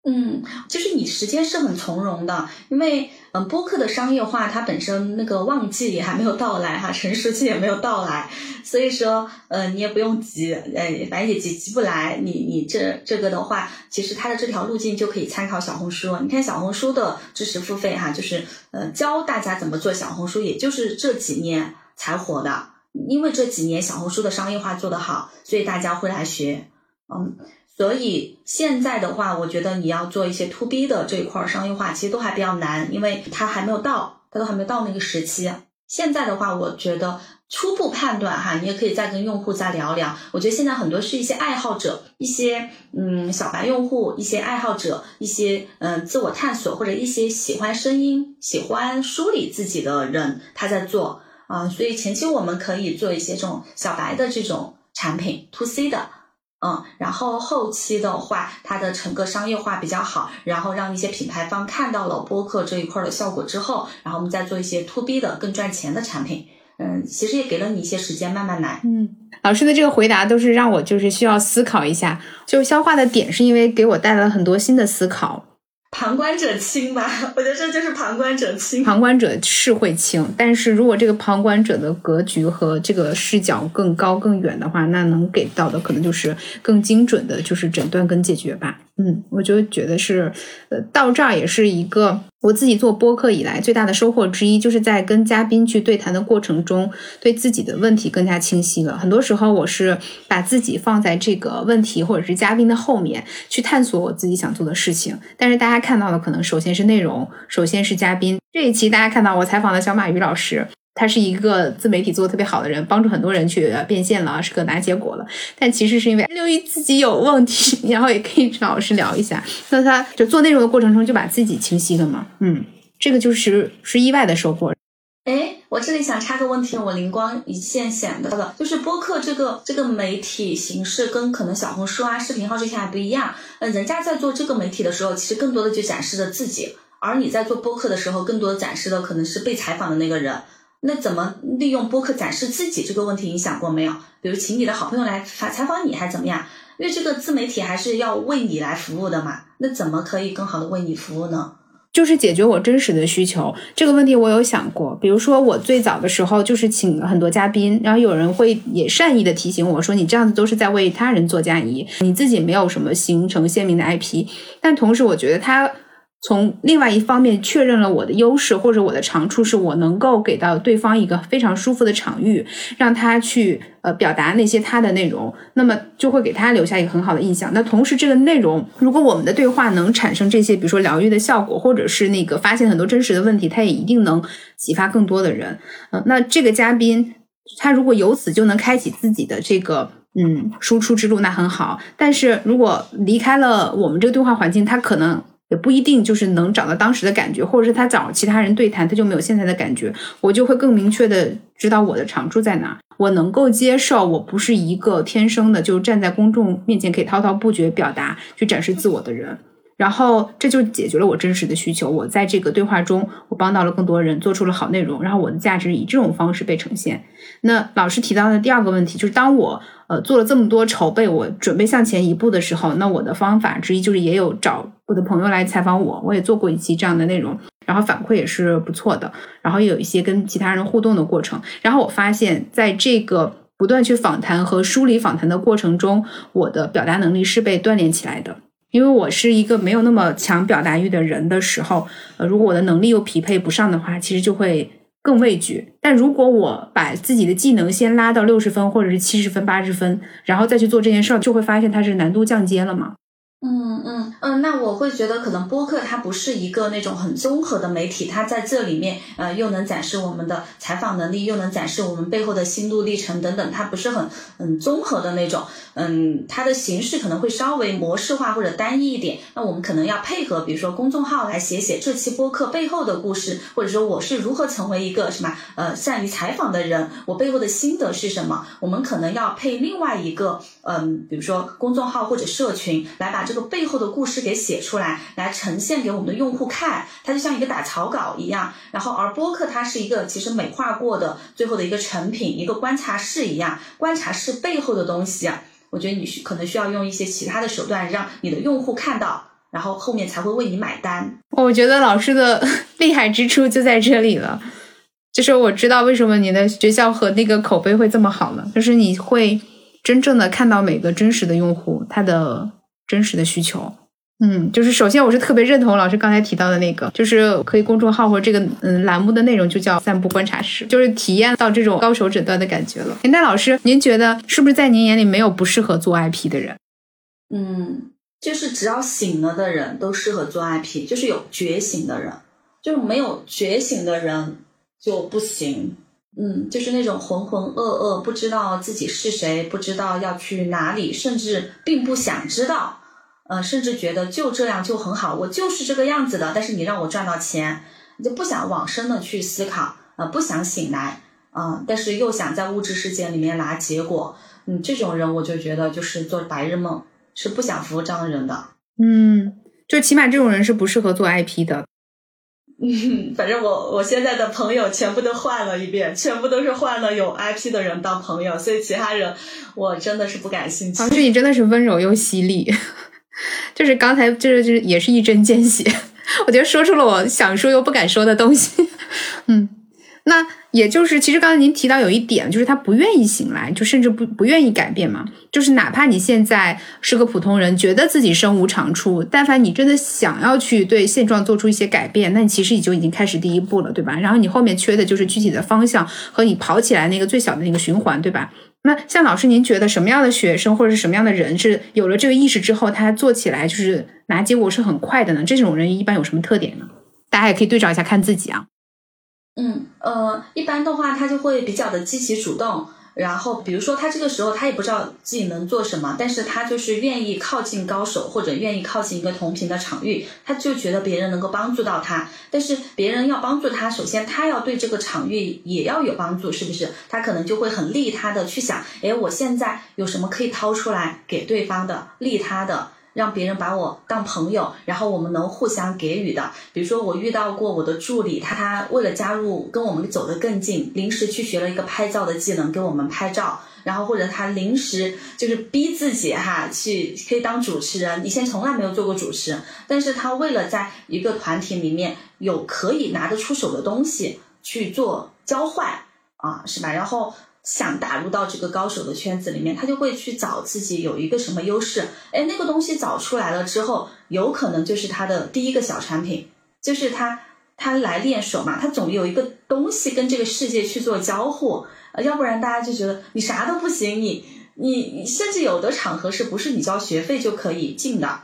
嗯，就是你时间是很从容的，因为嗯，播客的商业化它本身那个旺季也还没有到来哈，成熟期也没有到来，所以说呃，你也不用急，呃，反正也急急不来。你你这这个的话，其实它的这条路径就可以参考小红书。你看小红书的知识付费哈，就是呃教大家怎么做小红书，也就是这几年才火的，因为这几年小红书的商业化做得好，所以大家会来学，嗯。所以现在的话，我觉得你要做一些 to B 的这一块商业化，其实都还比较难，因为它还没有到，它都还没有到那个时期。现在的话，我觉得初步判断哈，你也可以再跟用户再聊聊。我觉得现在很多是一些爱好者，一些嗯小白用户，一些爱好者，一些嗯自我探索或者一些喜欢声音、喜欢梳理自己的人，他在做啊。所以前期我们可以做一些这种小白的这种产品 to C 的。嗯，然后后期的话，它的整个商业化比较好，然后让一些品牌方看到了播客这一块的效果之后，然后我们再做一些 to B 的更赚钱的产品。嗯，其实也给了你一些时间慢慢来。嗯，老师的这个回答都是让我就是需要思考一下，就消化的点是因为给我带来了很多新的思考。旁观者清吧，我觉得这就是旁观者清。旁观者是会清，但是如果这个旁观者的格局和这个视角更高更远的话，那能给到的可能就是更精准的，就是诊断跟解决吧。嗯，我就觉得是，呃，到这儿也是一个我自己做播客以来最大的收获之一，就是在跟嘉宾去对谈的过程中，对自己的问题更加清晰了。很多时候我是把自己放在这个问题或者是嘉宾的后面去探索我自己想做的事情，但是大家看到的可能首先是内容，首先是嘉宾。这一期大家看到我采访的小马鱼老师。他是一个自媒体做的特别好的人，帮助很多人去变现了，是个拿结果了。但其实是因为刘一自己有问题，然后也可以跟老师聊一下。那他就做内容的过程中就把自己清晰了嘛，嗯，这个就是是意外的收获。哎，我这里想插个问题，我灵光一现想到的，就是播客这个这个媒体形式跟可能小红书啊、视频号这些还不一样。嗯，人家在做这个媒体的时候，其实更多的就展示的自己，而你在做播客的时候，更多展示的可能是被采访的那个人。那怎么利用播客展示自己这个问题，你想过没有？比如请你的好朋友来采采访你，还怎么样？因为这个自媒体还是要为你来服务的嘛。那怎么可以更好的为你服务呢？就是解决我真实的需求这个问题，我有想过。比如说，我最早的时候就是请了很多嘉宾，然后有人会也善意的提醒我说：“你这样子都是在为他人做嫁衣，你自己没有什么形成鲜明的 IP。”但同时，我觉得他。从另外一方面确认了我的优势或者我的长处，是我能够给到对方一个非常舒服的场域，让他去呃表达那些他的内容，那么就会给他留下一个很好的印象。那同时，这个内容如果我们的对话能产生这些，比如说疗愈的效果，或者是那个发现很多真实的问题，他也一定能启发更多的人。嗯，那这个嘉宾他如果由此就能开启自己的这个嗯输出之路，那很好。但是如果离开了我们这个对话环境，他可能。也不一定就是能找到当时的感觉，或者是他找其他人对谈，他就没有现在的感觉。我就会更明确的知道我的长处在哪，我能够接受我不是一个天生的就站在公众面前可以滔滔不绝表达、去展示自我的人。然后这就解决了我真实的需求。我在这个对话中，我帮到了更多人，做出了好内容，然后我的价值以这种方式被呈现。那老师提到的第二个问题就是，当我呃做了这么多筹备，我准备向前一步的时候，那我的方法之一就是也有找。我的朋友来采访我，我也做过一期这样的内容，然后反馈也是不错的，然后也有一些跟其他人互动的过程。然后我发现，在这个不断去访谈和梳理访谈的过程中，我的表达能力是被锻炼起来的。因为我是一个没有那么强表达欲的人的时候，呃，如果我的能力又匹配不上的话，其实就会更畏惧。但如果我把自己的技能先拉到六十分或者是七十分、八十分，然后再去做这件事儿，就会发现它是难度降阶了嘛。嗯嗯嗯，那我会觉得可能播客它不是一个那种很综合的媒体，它在这里面呃又能展示我们的采访能力，又能展示我们背后的心路历程等等，它不是很嗯综合的那种，嗯，它的形式可能会稍微模式化或者单一一点。那我们可能要配合，比如说公众号来写写这期播客背后的故事，或者说我是如何成为一个什么呃善于采访的人，我背后的心得是什么？我们可能要配另外一个嗯，比如说公众号或者社群来把这。个背后的故事给写出来，来呈现给我们的用户看，它就像一个打草稿一样。然后，而播客它是一个其实美化过的最后的一个成品，一个观察室一样。观察室背后的东西，我觉得你需可能需要用一些其他的手段，让你的用户看到，然后后面才会为你买单。我觉得老师的厉害之处就在这里了，就是我知道为什么你的学校和那个口碑会这么好了，就是你会真正的看到每个真实的用户他的。真实的需求，嗯，就是首先我是特别认同老师刚才提到的那个，就是可以公众号或者这个嗯栏目的内容就叫散步观察室，就是体验到这种高手诊断的感觉了。那老师，您觉得是不是在您眼里没有不适合做 IP 的人？嗯，就是只要醒了的人都适合做 IP，就是有觉醒的人，就是没有觉醒的人就不行。嗯，就是那种浑浑噩噩，不知道自己是谁，不知道要去哪里，甚至并不想知道，呃，甚至觉得就这样就很好，我就是这个样子的。但是你让我赚到钱，你就不想往深的去思考，呃，不想醒来，啊，但是又想在物质世界里面拿结果，嗯，这种人我就觉得就是做白日梦，是不想服务这样的人的。嗯，就起码这种人是不适合做 IP 的。嗯，反正我我现在的朋友全部都换了一遍，全部都是换了有 IP 的人当朋友，所以其他人我真的是不感兴趣。老师，你真的是温柔又犀利，就是刚才就是就是也是一针见血，我觉得说出了我想说又不敢说的东西。嗯，那。也就是，其实刚才您提到有一点，就是他不愿意醒来，就甚至不不愿意改变嘛。就是哪怕你现在是个普通人，觉得自己身无长处，但凡你真的想要去对现状做出一些改变，那你其实你就已经开始第一步了，对吧？然后你后面缺的就是具体的方向和你跑起来那个最小的那个循环，对吧？那像老师，您觉得什么样的学生或者是什么样的人是有了这个意识之后，他做起来就是拿结果是很快的呢？这种人一般有什么特点呢？大家也可以对照一下看自己啊。嗯呃，一般的话，他就会比较的积极主动，然后，比如说他这个时候他也不知道自己能做什么，但是他就是愿意靠近高手，或者愿意靠近一个同频的场域，他就觉得别人能够帮助到他。但是别人要帮助他，首先他要对这个场域也要有帮助，是不是？他可能就会很利他的去想，哎，我现在有什么可以掏出来给对方的，利他的。让别人把我当朋友，然后我们能互相给予的。比如说，我遇到过我的助理，他他为了加入跟我们走得更近，临时去学了一个拍照的技能，给我们拍照。然后或者他临时就是逼自己哈，去可以当主持人。以前从来没有做过主持人，但是他为了在一个团体里面有可以拿得出手的东西去做交换啊，是吧？然后。想打入到这个高手的圈子里面，他就会去找自己有一个什么优势，哎，那个东西找出来了之后，有可能就是他的第一个小产品，就是他他来练手嘛，他总有一个东西跟这个世界去做交互，呃，要不然大家就觉得你啥都不行，你你甚至有的场合是不是你交学费就可以进的，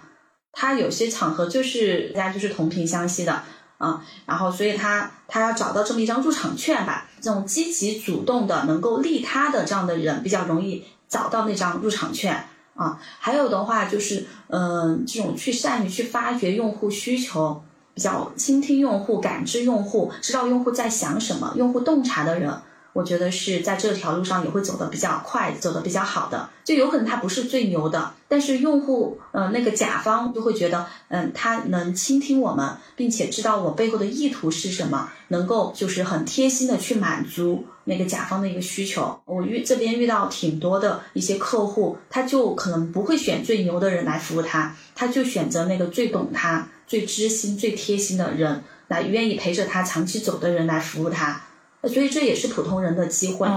他有些场合就是大家就是同频相吸的。啊，然后所以他他要找到这么一张入场券吧，这种积极主动的能够利他的这样的人比较容易找到那张入场券啊。还有的话就是，嗯，这种去善于去发掘用户需求，比较倾听用户、感知用户、知道用户在想什么、用户洞察的人。我觉得是在这条路上也会走得比较快，走得比较好的。就有可能他不是最牛的，但是用户，呃，那个甲方就会觉得，嗯，他能倾听我们，并且知道我背后的意图是什么，能够就是很贴心的去满足那个甲方的一个需求。我遇这边遇到挺多的一些客户，他就可能不会选最牛的人来服务他，他就选择那个最懂他、最知心、最贴心的人，来愿意陪着他长期走的人来服务他。所以这也是普通人的机会。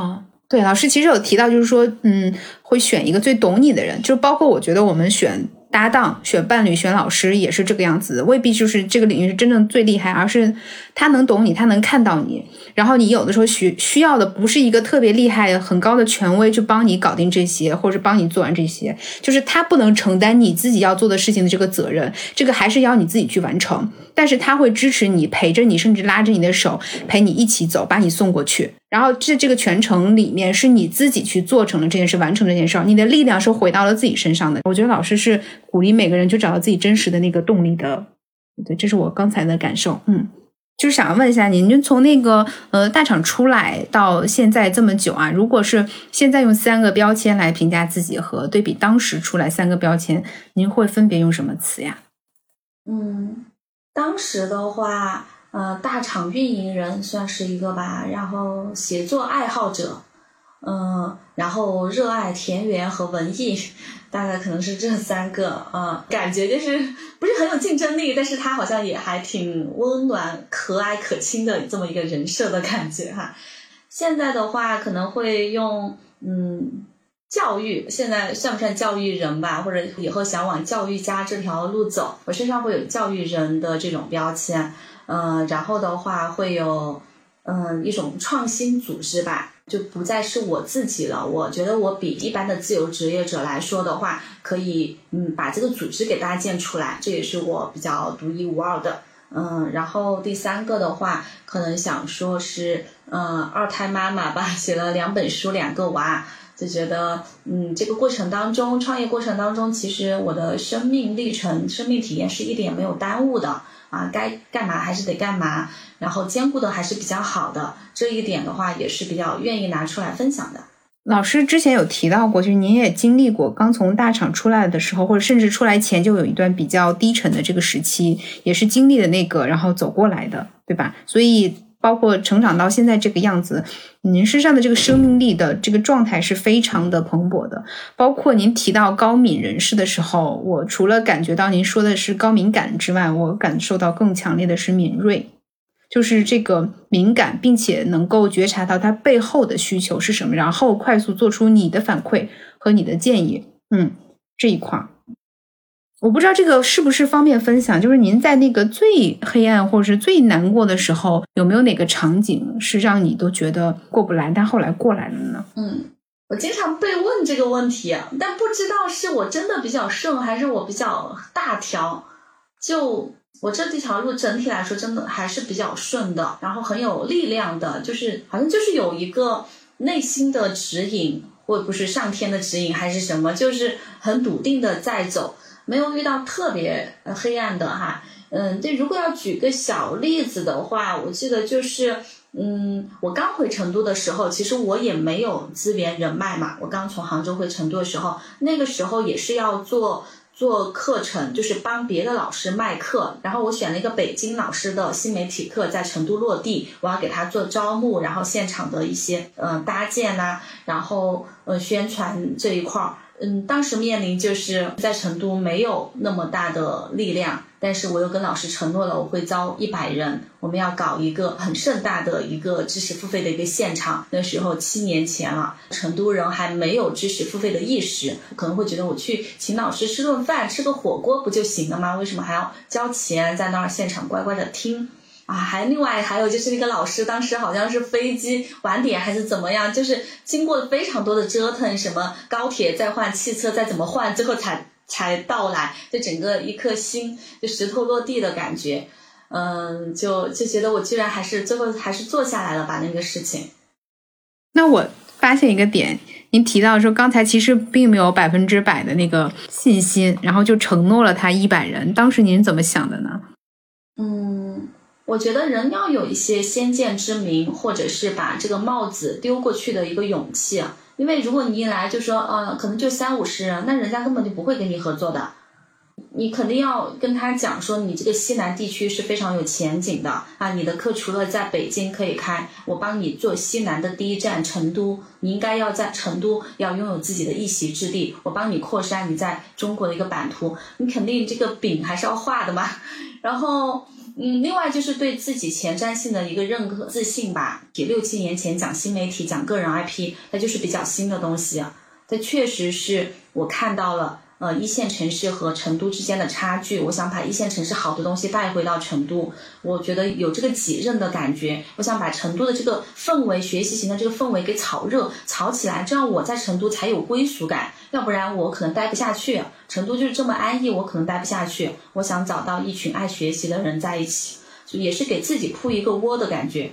对，老师其实有提到，就是说，嗯，会选一个最懂你的人，就包括我觉得我们选。搭档选伴侣选老师也是这个样子，未必就是这个领域是真正最厉害，而是他能懂你，他能看到你。然后你有的时候需需要的不是一个特别厉害、很高的权威去帮你搞定这些，或者帮你做完这些，就是他不能承担你自己要做的事情的这个责任，这个还是要你自己去完成。但是他会支持你，陪着你，甚至拉着你的手陪你一起走，把你送过去。然后这这个全程里面是你自己去做成了这件事，完成这件事儿，你的力量是回到了自己身上的。我觉得老师是鼓励每个人去找到自己真实的那个动力的。对，这是我刚才的感受。嗯，就是想要问一下您，您从那个呃大厂出来到现在这么久啊，如果是现在用三个标签来评价自己和对比当时出来三个标签，您会分别用什么词呀？嗯，当时的话。呃，大厂运营人算是一个吧，然后写作爱好者，嗯，然后热爱田园和文艺，大概可能是这三个啊，感觉就是不是很有竞争力，但是他好像也还挺温暖、可爱、可亲的这么一个人设的感觉哈。现在的话可能会用嗯教育，现在算不算教育人吧？或者以后想往教育家这条路走，我身上会有教育人的这种标签。嗯，然后的话会有，嗯，一种创新组织吧，就不再是我自己了。我觉得我比一般的自由职业者来说的话，可以，嗯，把这个组织给搭建出来，这也是我比较独一无二的。嗯，然后第三个的话，可能想说是，嗯，二胎妈妈吧，写了两本书，两个娃，就觉得，嗯，这个过程当中，创业过程当中，其实我的生命历程、生命体验是一点没有耽误的。啊，该干嘛还是得干嘛，然后兼顾的还是比较好的，这一点的话也是比较愿意拿出来分享的。老师之前有提到过，就是您也经历过刚从大厂出来的时候，或者甚至出来前就有一段比较低沉的这个时期，也是经历的那个，然后走过来的，对吧？所以。包括成长到现在这个样子，您身上的这个生命力的这个状态是非常的蓬勃的。包括您提到高敏人士的时候，我除了感觉到您说的是高敏感之外，我感受到更强烈的是敏锐，就是这个敏感，并且能够觉察到它背后的需求是什么，然后快速做出你的反馈和你的建议。嗯，这一块儿。我不知道这个是不是方便分享，就是您在那个最黑暗或者是最难过的时候，有没有哪个场景是让你都觉得过不来，但后来过来了呢？嗯，我经常被问这个问题，但不知道是我真的比较顺，还是我比较大条。就我这这条路整体来说，真的还是比较顺的，然后很有力量的，就是好像就是有一个内心的指引，或不是上天的指引还是什么，就是很笃定的在走，没有遇到特别黑暗的哈。嗯，这，如果要举个小例子的话，我记得就是，嗯，我刚回成都的时候，其实我也没有资源人脉嘛。我刚从杭州回成都的时候，那个时候也是要做做课程，就是帮别的老师卖课。然后我选了一个北京老师的新媒体课，在成都落地，我要给他做招募，然后现场的一些嗯搭建呐，然后呃宣传这一块儿。嗯，当时面临就是在成都没有那么大的力量，但是我又跟老师承诺了，我会招一百人，我们要搞一个很盛大的一个知识付费的一个现场。那时候七年前了，成都人还没有知识付费的意识，可能会觉得我去请老师吃顿饭，吃个火锅不就行了吗？为什么还要交钱在那儿现场乖乖的听？啊，还另外还有就是那个老师，当时好像是飞机晚点还是怎么样，就是经过非常多的折腾，什么高铁再换汽车再怎么换，最后才才到来，就整个一颗心就石头落地的感觉，嗯，就就觉得我居然还是最后还是做下来了把那个事情。那我发现一个点，您提到说刚才其实并没有百分之百的那个信心，然后就承诺了他一百人，当时您怎么想的呢？嗯。我觉得人要有一些先见之明，或者是把这个帽子丢过去的一个勇气。因为如果你一来就说，呃，可能就三五十人，那人家根本就不会跟你合作的。你肯定要跟他讲说，你这个西南地区是非常有前景的啊！你的课除了在北京可以开，我帮你做西南的第一站成都，你应该要在成都要拥有自己的一席之地。我帮你扩散你在中国的一个版图，你肯定这个饼还是要画的嘛。然后。嗯，另外就是对自己前瞻性的一个认可、自信吧。比六七年前讲新媒体、讲个人 IP，它就是比较新的东西。啊它确实是我看到了。呃，一线城市和成都之间的差距，我想把一线城市好的东西带回到成都，我觉得有这个己任的感觉。我想把成都的这个氛围、学习型的这个氛围给炒热、炒起来，这样我在成都才有归属感。要不然我可能待不下去。成都就是这么安逸，我可能待不下去。我想找到一群爱学习的人在一起，也是给自己铺一个窝的感觉。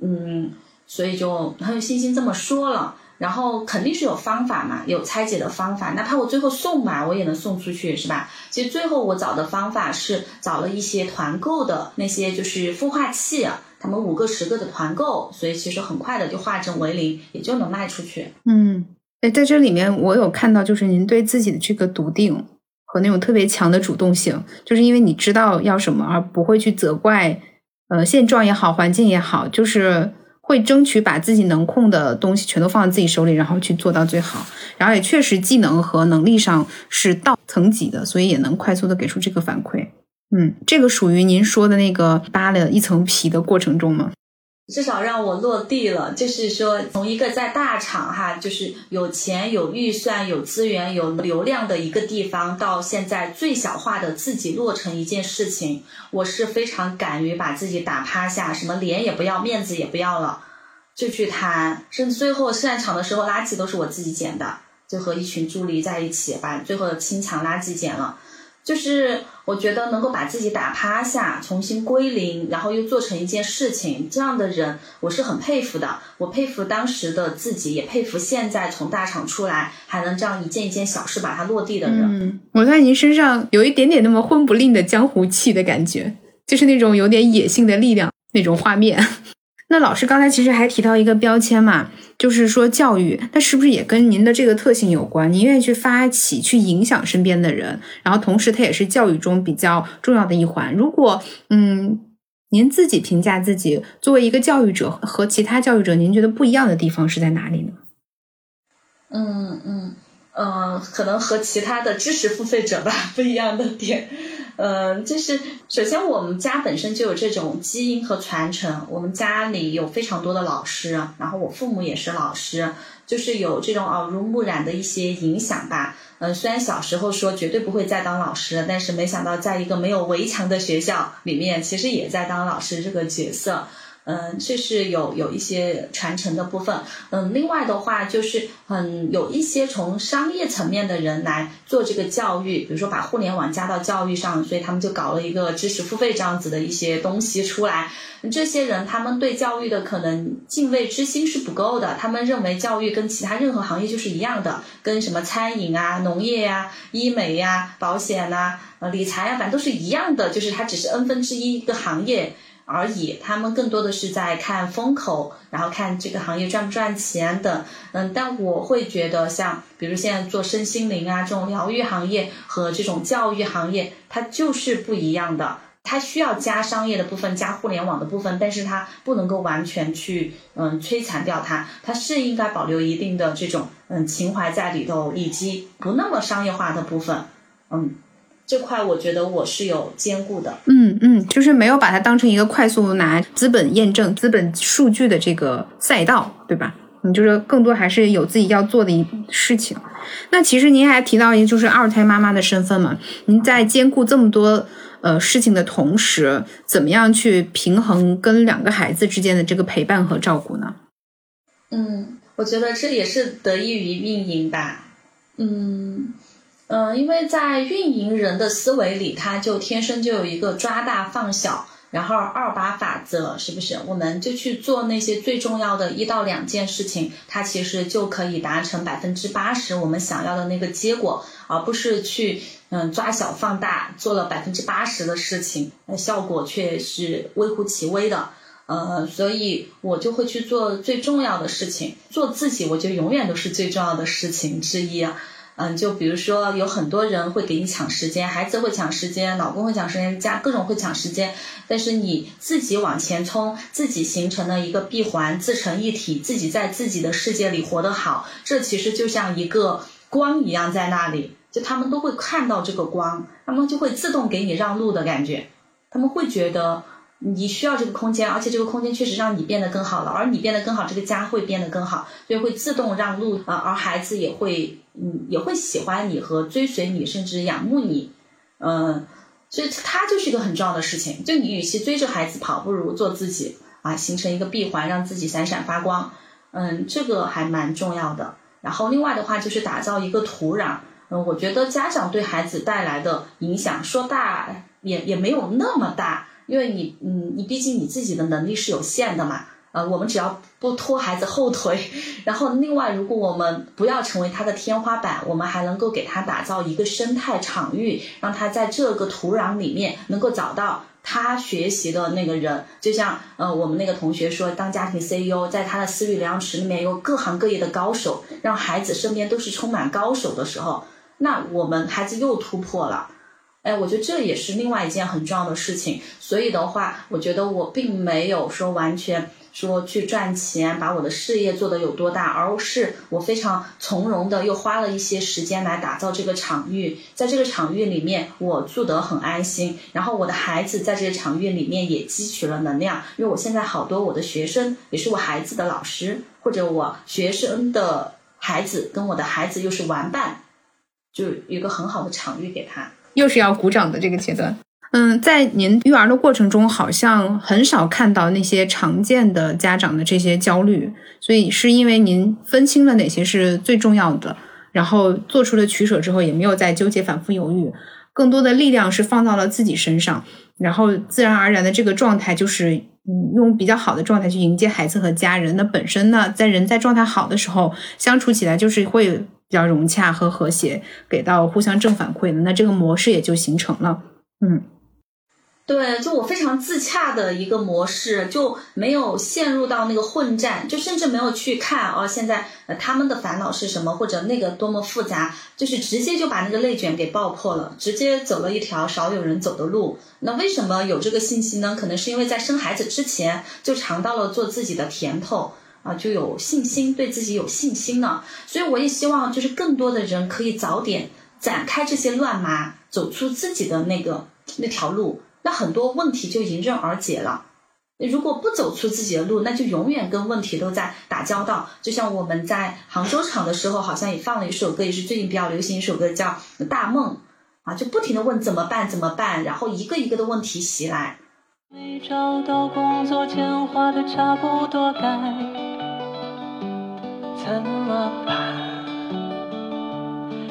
嗯，所以就很有信心这么说了。然后肯定是有方法嘛，有拆解的方法，哪怕我最后送嘛，我也能送出去，是吧？其实最后我找的方法是找了一些团购的那些就是孵化器，他们五个十个的团购，所以其实很快的就化整为零，也就能卖出去。嗯，哎，在这里面我有看到，就是您对自己的这个笃定和那种特别强的主动性，就是因为你知道要什么，而不会去责怪，呃，现状也好，环境也好，就是。会争取把自己能控的东西全都放在自己手里，然后去做到最好，然后也确实技能和能力上是到层级的，所以也能快速的给出这个反馈。嗯，这个属于您说的那个扒了一层皮的过程中吗？至少让我落地了，就是说从一个在大厂哈，就是有钱、有预算、有资源、有流量的一个地方，到现在最小化的自己落成一件事情，我是非常敢于把自己打趴下，什么脸也不要，面子也不要了。就去谈，甚至最后散场的时候，垃圾都是我自己捡的，就和一群助理在一起把最后的清场垃圾捡了。就是我觉得能够把自己打趴下，重新归零，然后又做成一件事情，这样的人我是很佩服的。我佩服当时的自己，也佩服现在从大厂出来还能这样一件一件小事把它落地的人。嗯，我在您身上有一点点那么混不吝的江湖气的感觉，就是那种有点野性的力量那种画面。那老师刚才其实还提到一个标签嘛，就是说教育，那是不是也跟您的这个特性有关？您愿意去发起、去影响身边的人，然后同时它也是教育中比较重要的一环。如果嗯，您自己评价自己作为一个教育者和其他教育者，您觉得不一样的地方是在哪里呢？嗯嗯。嗯，可能和其他的知识付费者吧不一样的点，呃，就是首先我们家本身就有这种基因和传承，我们家里有非常多的老师，然后我父母也是老师，就是有这种耳濡目染的一些影响吧。嗯，虽然小时候说绝对不会再当老师，但是没想到在一个没有围墙的学校里面，其实也在当老师这个角色。嗯，这是有有一些传承的部分。嗯，另外的话就是嗯，有一些从商业层面的人来做这个教育，比如说把互联网加到教育上，所以他们就搞了一个知识付费这样子的一些东西出来。这些人他们对教育的可能敬畏之心是不够的，他们认为教育跟其他任何行业就是一样的，跟什么餐饮啊、农业呀、医美呀、保险呐、呃理财呀，反正都是一样的，就是它只是 n 分之一一个行业。而已，他们更多的是在看风口，然后看这个行业赚不赚钱等。嗯，但我会觉得，像比如现在做身心灵啊这种疗愈行业和这种教育行业，它就是不一样的。它需要加商业的部分，加互联网的部分，但是它不能够完全去嗯摧残掉它。它是应该保留一定的这种嗯情怀在里头，以及不那么商业化的部分。嗯。这块我觉得我是有兼顾的，嗯嗯，就是没有把它当成一个快速拿资本验证、资本数据的这个赛道，对吧？你就是更多还是有自己要做的一事情。那其实您还提到一个，就是二胎妈妈的身份嘛？您在兼顾这么多呃事情的同时，怎么样去平衡跟两个孩子之间的这个陪伴和照顾呢？嗯，我觉得这也是得益于运营吧，嗯。嗯，因为在运营人的思维里，他就天生就有一个抓大放小，然后二八法则，是不是？我们就去做那些最重要的一到两件事情，它其实就可以达成百分之八十我们想要的那个结果，而不是去嗯抓小放大，做了百分之八十的事情，那效果却是微乎其微的。呃，所以我就会去做最重要的事情，做自己，我觉得永远都是最重要的事情之一。嗯，就比如说有很多人会给你抢时间，孩子会抢时间，老公会抢时间，家各种会抢时间。但是你自己往前冲，自己形成了一个闭环，自成一体，自己在自己的世界里活得好，这其实就像一个光一样在那里，就他们都会看到这个光，他们就会自动给你让路的感觉，他们会觉得。你需要这个空间，而且这个空间确实让你变得更好了，而你变得更好，这个家会变得更好，所以会自动让路啊，而孩子也会，嗯，也会喜欢你和追随你，甚至仰慕你，嗯，所以它就是一个很重要的事情。就你与其追着孩子跑，不如做自己啊，形成一个闭环，让自己闪闪发光，嗯，这个还蛮重要的。然后另外的话就是打造一个土壤，嗯，我觉得家长对孩子带来的影响说大也也没有那么大。因为你，嗯，你毕竟你自己的能力是有限的嘛，呃，我们只要不拖孩子后腿，然后另外，如果我们不要成为他的天花板，我们还能够给他打造一个生态场域，让他在这个土壤里面能够找到他学习的那个人。就像，呃，我们那个同学说，当家庭 CEO，在他的思虑量池里面有各行各业的高手，让孩子身边都是充满高手的时候，那我们孩子又突破了。哎，我觉得这也是另外一件很重要的事情。所以的话，我觉得我并没有说完全说去赚钱，把我的事业做得有多大，而是我非常从容的又花了一些时间来打造这个场域。在这个场域里面，我住得很安心。然后我的孩子在这个场域里面也汲取了能量，因为我现在好多我的学生也是我孩子的老师，或者我学生的孩子跟我的孩子又是玩伴，就一个很好的场域给他。又是要鼓掌的这个阶段，嗯，在您育儿的过程中，好像很少看到那些常见的家长的这些焦虑，所以是因为您分清了哪些是最重要的，然后做出了取舍之后，也没有再纠结、反复犹豫，更多的力量是放到了自己身上，然后自然而然的这个状态就是，嗯，用比较好的状态去迎接孩子和家人。那本身呢，在人在状态好的时候，相处起来就是会。比较融洽和和谐，给到互相正反馈的，那这个模式也就形成了。嗯，对，就我非常自洽的一个模式，就没有陷入到那个混战，就甚至没有去看哦，现在他们的烦恼是什么，或者那个多么复杂，就是直接就把那个内卷给爆破了，直接走了一条少有人走的路。那为什么有这个信息呢？可能是因为在生孩子之前就尝到了做自己的甜头。啊，就有信心，对自己有信心了。所以我也希望，就是更多的人可以早点展开这些乱麻，走出自己的那个那条路，那很多问题就迎刃而解了。如果不走出自己的路，那就永远跟问题都在打交道。就像我们在杭州场的时候，好像也放了一首歌，也是最近比较流行一首歌，叫《大梦》啊，就不停的问怎么办，怎么办，然后一个一个的问题袭来。没找到工作，钱花的差不多，该怎么办？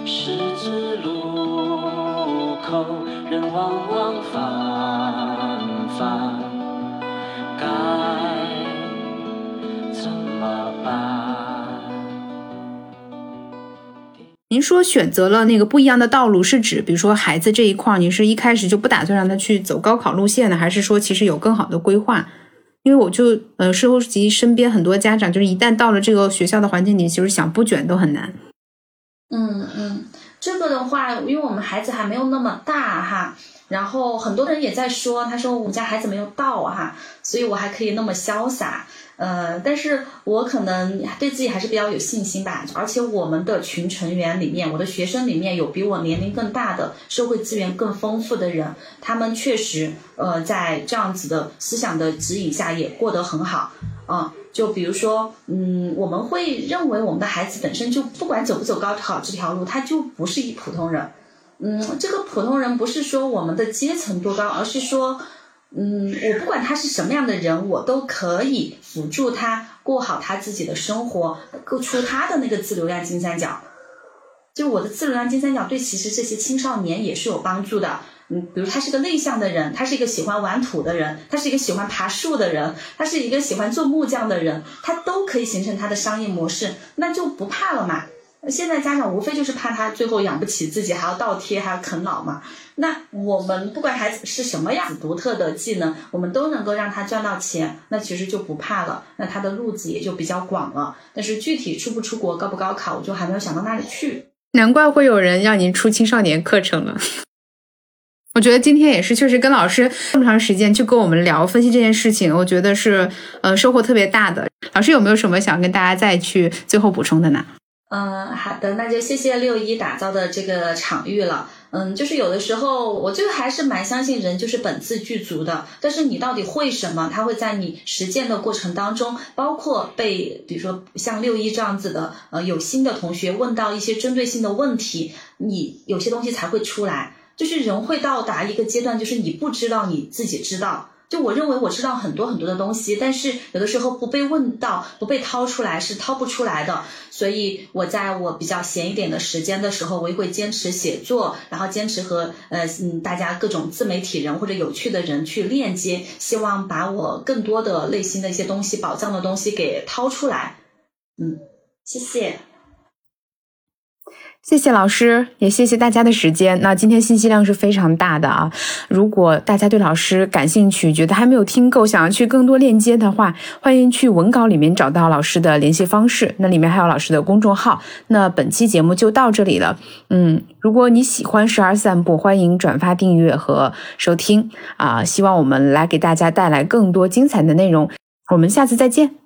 十字路口，人往往繁繁，该怎么办？您说选择了那个不一样的道路，是指比如说孩子这一块，您是一开始就不打算让他去走高考路线呢，还是说其实有更好的规划？因为我就呃收集身边很多家长，就是一旦到了这个学校的环境里，其实想不卷都很难。嗯嗯，这个的话，因为我们孩子还没有那么大哈，然后很多人也在说，他说我们家孩子没有到哈，所以我还可以那么潇洒。呃，但是我可能对自己还是比较有信心吧，而且我们的群成员里面，我的学生里面有比我年龄更大的、社会资源更丰富的人，他们确实呃在这样子的思想的指引下也过得很好，啊，就比如说，嗯，我们会认为我们的孩子本身就不管走不走高考这条路，他就不是一普通人，嗯，这个普通人不是说我们的阶层多高，而是说。嗯，我不管他是什么样的人，我都可以辅助他过好他自己的生活，够出他的那个自流量金三角。就我的自流量金三角，对其实这些青少年也是有帮助的。嗯，比如他是个内向的人，他是一个喜欢玩土的人，他是一个喜欢爬树的人，他是一个喜欢做木匠的人，他都可以形成他的商业模式，那就不怕了嘛。现在家长无非就是怕他最后养不起自己，还要倒贴，还要啃老嘛。那我们不管孩子是什么样子独特的技能，我们都能够让他赚到钱，那其实就不怕了。那他的路子也就比较广了。但是具体出不出国、高不高考，我就还没有想到那里去。难怪会有人让您出青少年课程了。我觉得今天也是，确实跟老师这么长时间去跟我们聊分析这件事情，我觉得是呃收获特别大的。老师有没有什么想跟大家再去最后补充的呢？嗯，好的，那就谢谢六一打造的这个场域了。嗯，就是有的时候，我就还是蛮相信人就是本自具足的。但是你到底会什么？他会在你实践的过程当中，包括被比如说像六一这样子的呃有心的同学问到一些针对性的问题，你有些东西才会出来。就是人会到达一个阶段，就是你不知道你自己知道。就我认为我知道很多很多的东西，但是有的时候不被问到、不被掏出来是掏不出来的。所以我在我比较闲一点的时间的时候，我也会坚持写作，然后坚持和呃嗯大家各种自媒体人或者有趣的人去链接，希望把我更多的内心的一些东西、宝藏的东西给掏出来。嗯，谢谢。谢谢老师，也谢谢大家的时间。那今天信息量是非常大的啊！如果大家对老师感兴趣，觉得还没有听够，想要去更多链接的话，欢迎去文稿里面找到老师的联系方式，那里面还有老师的公众号。那本期节目就到这里了。嗯，如果你喜欢十二散步，欢迎转发、订阅和收听啊！希望我们来给大家带来更多精彩的内容。我们下次再见。